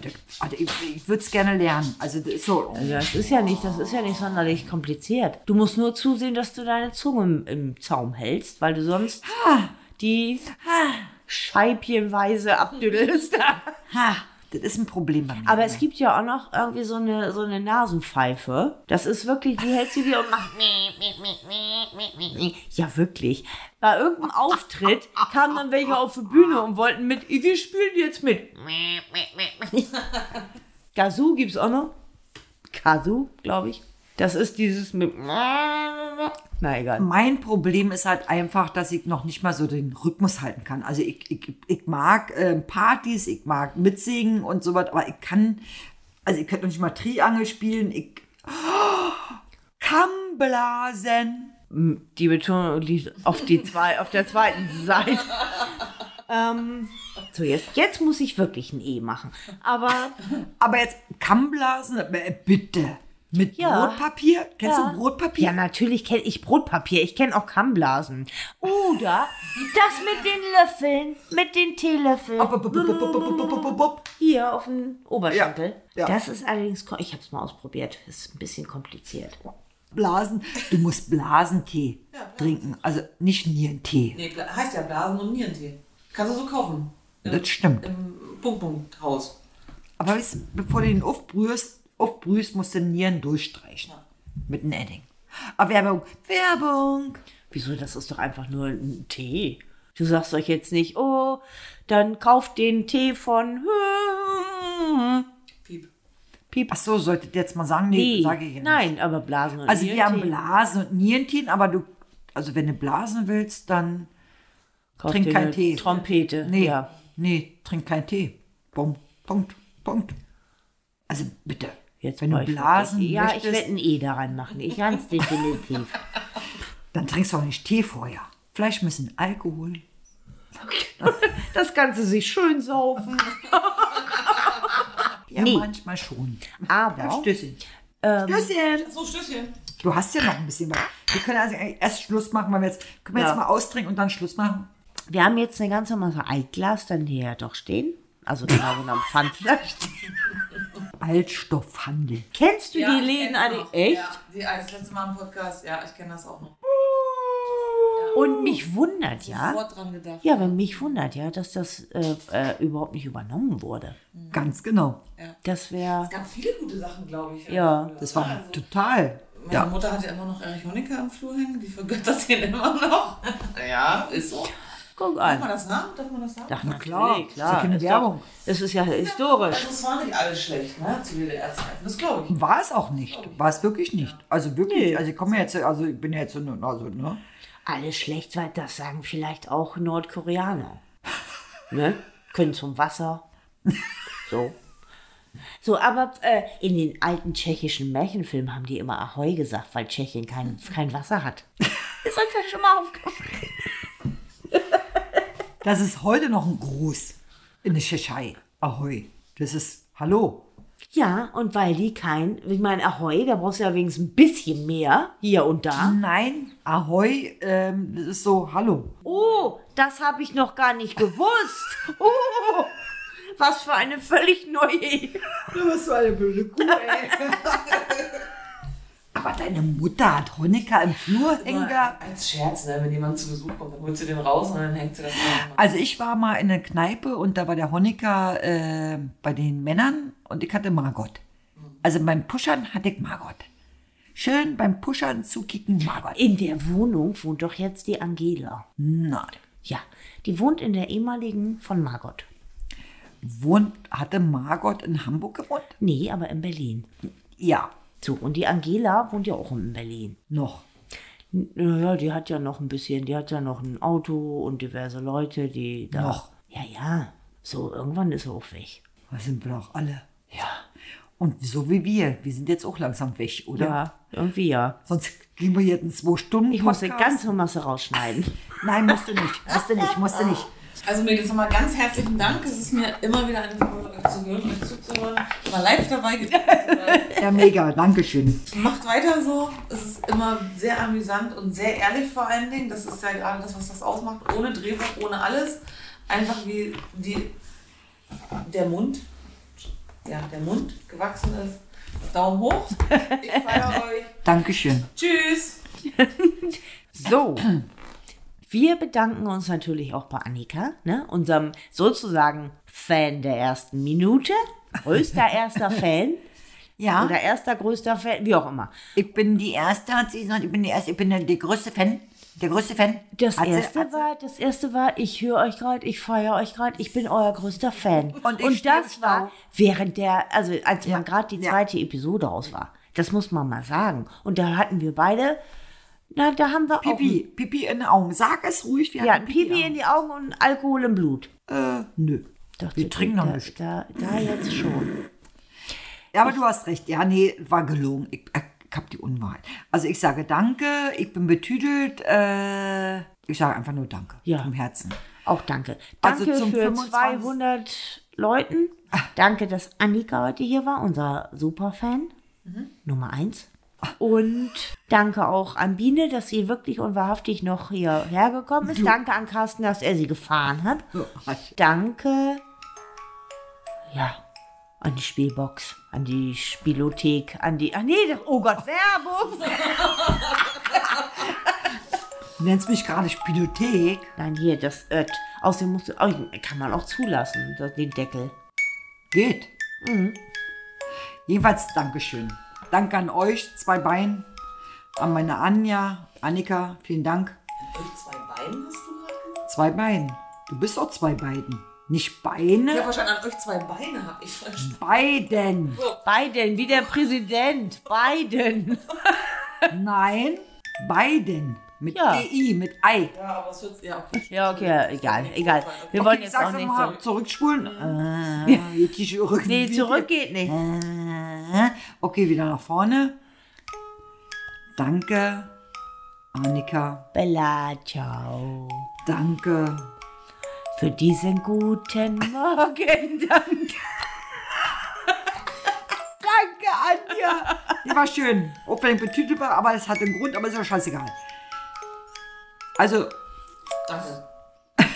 ich, würde es gerne lernen. Also das ist so, Ja, das ist ja nicht, das ist ja nicht sonderlich kompliziert. Du musst nur zusehen, dass du deine Zunge im, im Zaum hältst, weil du sonst die scheibchenweise abdüdelst. ha, das ist ein Problem bei mir. Aber es gibt ja auch noch irgendwie so eine, so eine Nasenpfeife. Das ist wirklich, die hältst du dir und macht. Ja, wirklich. Bei irgendeinem Auftritt kamen dann welche auf die Bühne und wollten mit, wir spielen jetzt mit. Gazoo gibt's auch noch. Kazoo, glaube ich. Das ist dieses mit. Na egal. mein Problem ist halt einfach, dass ich noch nicht mal so den Rhythmus halten kann. Also ich, ich, ich mag äh, Partys, ich mag mitsingen und so was, aber ich kann, also ich könnte noch nicht mal Triangel spielen. Ich kann blasen. Die Betonung liegt auf, die zwei, auf der zweiten Seite. ähm, so, jetzt, jetzt muss ich wirklich ein E machen. Aber Aber jetzt kann blasen, äh, bitte. Mit ja. Brotpapier? Kennst ja. du Brotpapier? Ja, natürlich kenne ich Brotpapier. Ich kenne auch Kammblasen. Oder das mit den Löffeln, mit den Teelöffeln. Hier auf dem Oberschenkel. Ja. Das ist allerdings, ich habe es mal ausprobiert, das ist ein bisschen kompliziert. Blasen, du musst Blasentee trinken, also nicht Nierentee. Nee, heißt ja Blasen und Nierentee. Kannst du so kaufen. Im, das stimmt. Im Punktpunkthaus. Aber weißt, bevor du den aufbrühst, aufbrühst, musst du Nieren durchstreichen. Mit einem Edding. Aber Werbung. Werbung. Wieso? Das ist doch einfach nur ein Tee. Du sagst euch jetzt nicht, oh, dann kauft den Tee von Piep. Piep. Ach so, solltet ihr jetzt mal sagen? Nee, Nee, sage ich nicht. nein, aber Blasen und Also wir haben. Blasen und Nierentee, aber du, also wenn du blasen willst, dann Kauft trink keinen eine Tee. Trompete. Nee, Ja. nee, trink keinen Tee. Punkt, Punkt, Punkt. Wenn du ich blasen Ja, ich möchtest, werde ein E daran machen. Ich ganz definitiv. dann trinkst du auch nicht Tee vorher. Vielleicht ein bisschen Alkohol. Das Ganze sich schön saufen. Ja, Nee. manchmal schon. Aber Stößchen. Stößchen. So, Stößchen. Du hast ja noch ein bisschen was. Wir können also erst Schluss machen, weil wir jetzt, können wir Ja. jetzt mal austrinken und dann Schluss machen? wir haben jetzt eine ganze Masse Altglas dann hier doch stehen. Also genau genommen Pfandflaschen. Altstoffhandel. Kennst du Ja, die Läden alle? Echt? Ja, die, das letzte Mal im Podcast. Ja, ich kenne das auch noch. Und mich wundert ja, Sofort dran gedacht. ja, aber mich wundert ja, dass das äh, äh, überhaupt nicht übernommen wurde. Ganz genau. Das wäre, Es gab viele gute Sachen, glaube ich. Ja, Das war Also, total. Meine Ja. Mutter hat ja immer noch Erich Honecker im Flur hängen. Die vergöttert den immer noch. ja, ist so. Guck Darf man an. das sagen? Darf man das sagen? Ach, Na klar, klar, ist ja keine doch- Werbung. Das ist ja historisch. Also es war nicht alles schlecht, ne? Zu DDR-Zeiten. Das glaube ich. War es auch nicht. War es wirklich nicht. Also wirklich, Nee. also ich komme jetzt, also ich bin ja jetzt so, also, ne? Alles schlecht, weil das sagen vielleicht auch Nordkoreaner. Ne? Können zum Wasser. So. So, aber äh, in den alten tschechischen Märchenfilmen haben die immer Ahoi gesagt, weil Tschechien kein, kein Wasser hat. Ist uns ja schon mal aufgefallen. Das ist heute noch ein Gruß in der Tschechei. Ahoi. Das ist Hallo. Ja, und weil die kein, ich meine, Ahoi, da brauchst du ja wenigstens ein bisschen mehr hier und da. Nein, Ahoi, ähm, das ist so Hallo. Oh, das habe ich noch gar nicht gewusst. Oh, was für eine völlig neue. Du bist so eine blöde Kuh, ey. Aber deine Mutter hat Honecker im Flur hängen gehabt. Als Scherz, ne? wenn jemand zu Besuch kommt, dann holt sie den raus und dann hängt sie das an. Also ich war mal in der Kneipe und da war der Honecker äh, bei den Männern und ich hatte Margot. Also beim Pushern hatte ich Margot. Schön beim Pushern zukicken Margot. In der Wohnung wohnt doch jetzt die Angela. Nein. Ja, die wohnt in der ehemaligen von Margot. Wohnt, hatte Margot in Hamburg gewohnt? Nee, aber in Berlin. Ja, So, und die Angela wohnt ja auch in Berlin. noch. Naja, die hat ja noch ein bisschen, die hat ja noch ein Auto und diverse Leute, die da. Noch. Ja, ja. So, irgendwann ist er auch weg. Da sind wir doch alle. Ja. Und so wie wir. Wir sind jetzt auch langsam weg, oder? Ja, irgendwie ja. Sonst kriegen wir jetzt einen zwei Stunden Ich muss Podcast. ganze Masse rausschneiden. Nein, musst du nicht. Musst du nicht, musst du nicht. Also Mädels, nochmal ganz herzlichen Dank. Es ist mir immer wieder eine Freude, euch zu hören, euch zuzuhören. Ich war live dabei. Ja, mega. Dankeschön. Macht weiter so. Es ist immer sehr amüsant und sehr ehrlich vor allen Dingen. Das ist ja gerade das, was das ausmacht. Ohne Drehbuch, ohne alles. Einfach wie die, der Mund, ja, der Mund gewachsen ist. Daumen hoch. Ich feiere euch. Dankeschön. Tschüss. So. Wir bedanken uns natürlich auch bei Annika, ne? unserem sozusagen Fan der ersten Minute. Größter erster Fan. Ja. Oder erster größter Fan, wie auch immer. Ich bin die erste, hat sie gesagt. Ich bin die erste, ich bin der, der größte Fan. Der größte Fan. Das erste hat sie- war, das erste war, ich höre euch gerade, ich feiere euch gerade, ich bin euer größter Fan. Und ich im das war während der, also als man gerade die ja. zweite Episode aus war. Das muss man mal sagen. Und da hatten wir beide, na, da haben wir Pipi, Pipi in den Augen. Sag es ruhig. Wir auch, ja, hatten Pipi in die Augen und Alkohol im Blut. Äh, nö. Doch, Wir trinken noch nicht. Da, da jetzt schon. Ja, aber du hast recht. Ja, nee, war gelogen. Ich, ich hab die Unwahrheit. Also ich sage danke, ich bin betüdelt. Äh, ich sage einfach nur danke. Ja. Vom Herzen. Auch danke. Also Danke zum für 25. 200 Leuten. Danke, dass Annika heute hier war, unser Superfan. Nummer eins. Und danke auch an Biene, dass sie wirklich und wahrhaftig noch hierher gekommen ist. Danke an Carsten, dass er sie gefahren hat. Danke. Ja. An die Spielbox, an die Spielothek, an die. Ach nee, das, oh Gott, Werbung! Du nennst mich gerade Spielothek. Nein, hier, das Ött. Außerdem musst du. Oh, kann man auch zulassen, den Deckel. Geht. Mhm. Jedenfalls Dankeschön. Danke an euch, zwei Beinen. An meine Anja, Annika, vielen Dank. Euch zwei Beine hast du gerade gesagt? Zwei Beine. Du bist auch zwei Beiden. Nicht Ich Beine, habe wahrscheinlich an euch zwei Beine, habe ich verstanden. Beiden. Biden, wie der Präsident. Biden. Nein, Beiden. Mit Ja. EI, mit Ei. Ja, aber es wird. Ja, okay. Ja, okay, egal, egal. Wir Okay, wollen ich jetzt sag's auch nicht nochmal, so. zurückspulen. Äh, die Rücken- Nee, zurück geht nicht. Äh, Okay, wieder nach vorne. Danke, Annika. Bella, ciao. Danke. Für diesen guten Morgen. Danke. Danke, Anja. Die war schön. Auch wenn ich betütelt war, aber es hat einen Grund, aber ist ja scheißegal. Also, Danke.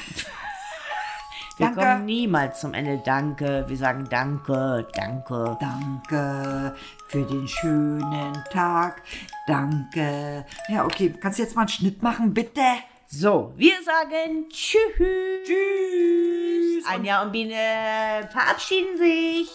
Wir Danke. kommen niemals zum Ende. Danke. Wir sagen Danke, Danke. danke für den schönen Tag. Danke. Ja, okay. Kannst du jetzt mal einen Schnitt machen, bitte? So, wir sagen Tschüss. Tschüss. Anja und Biene verabschieden sich.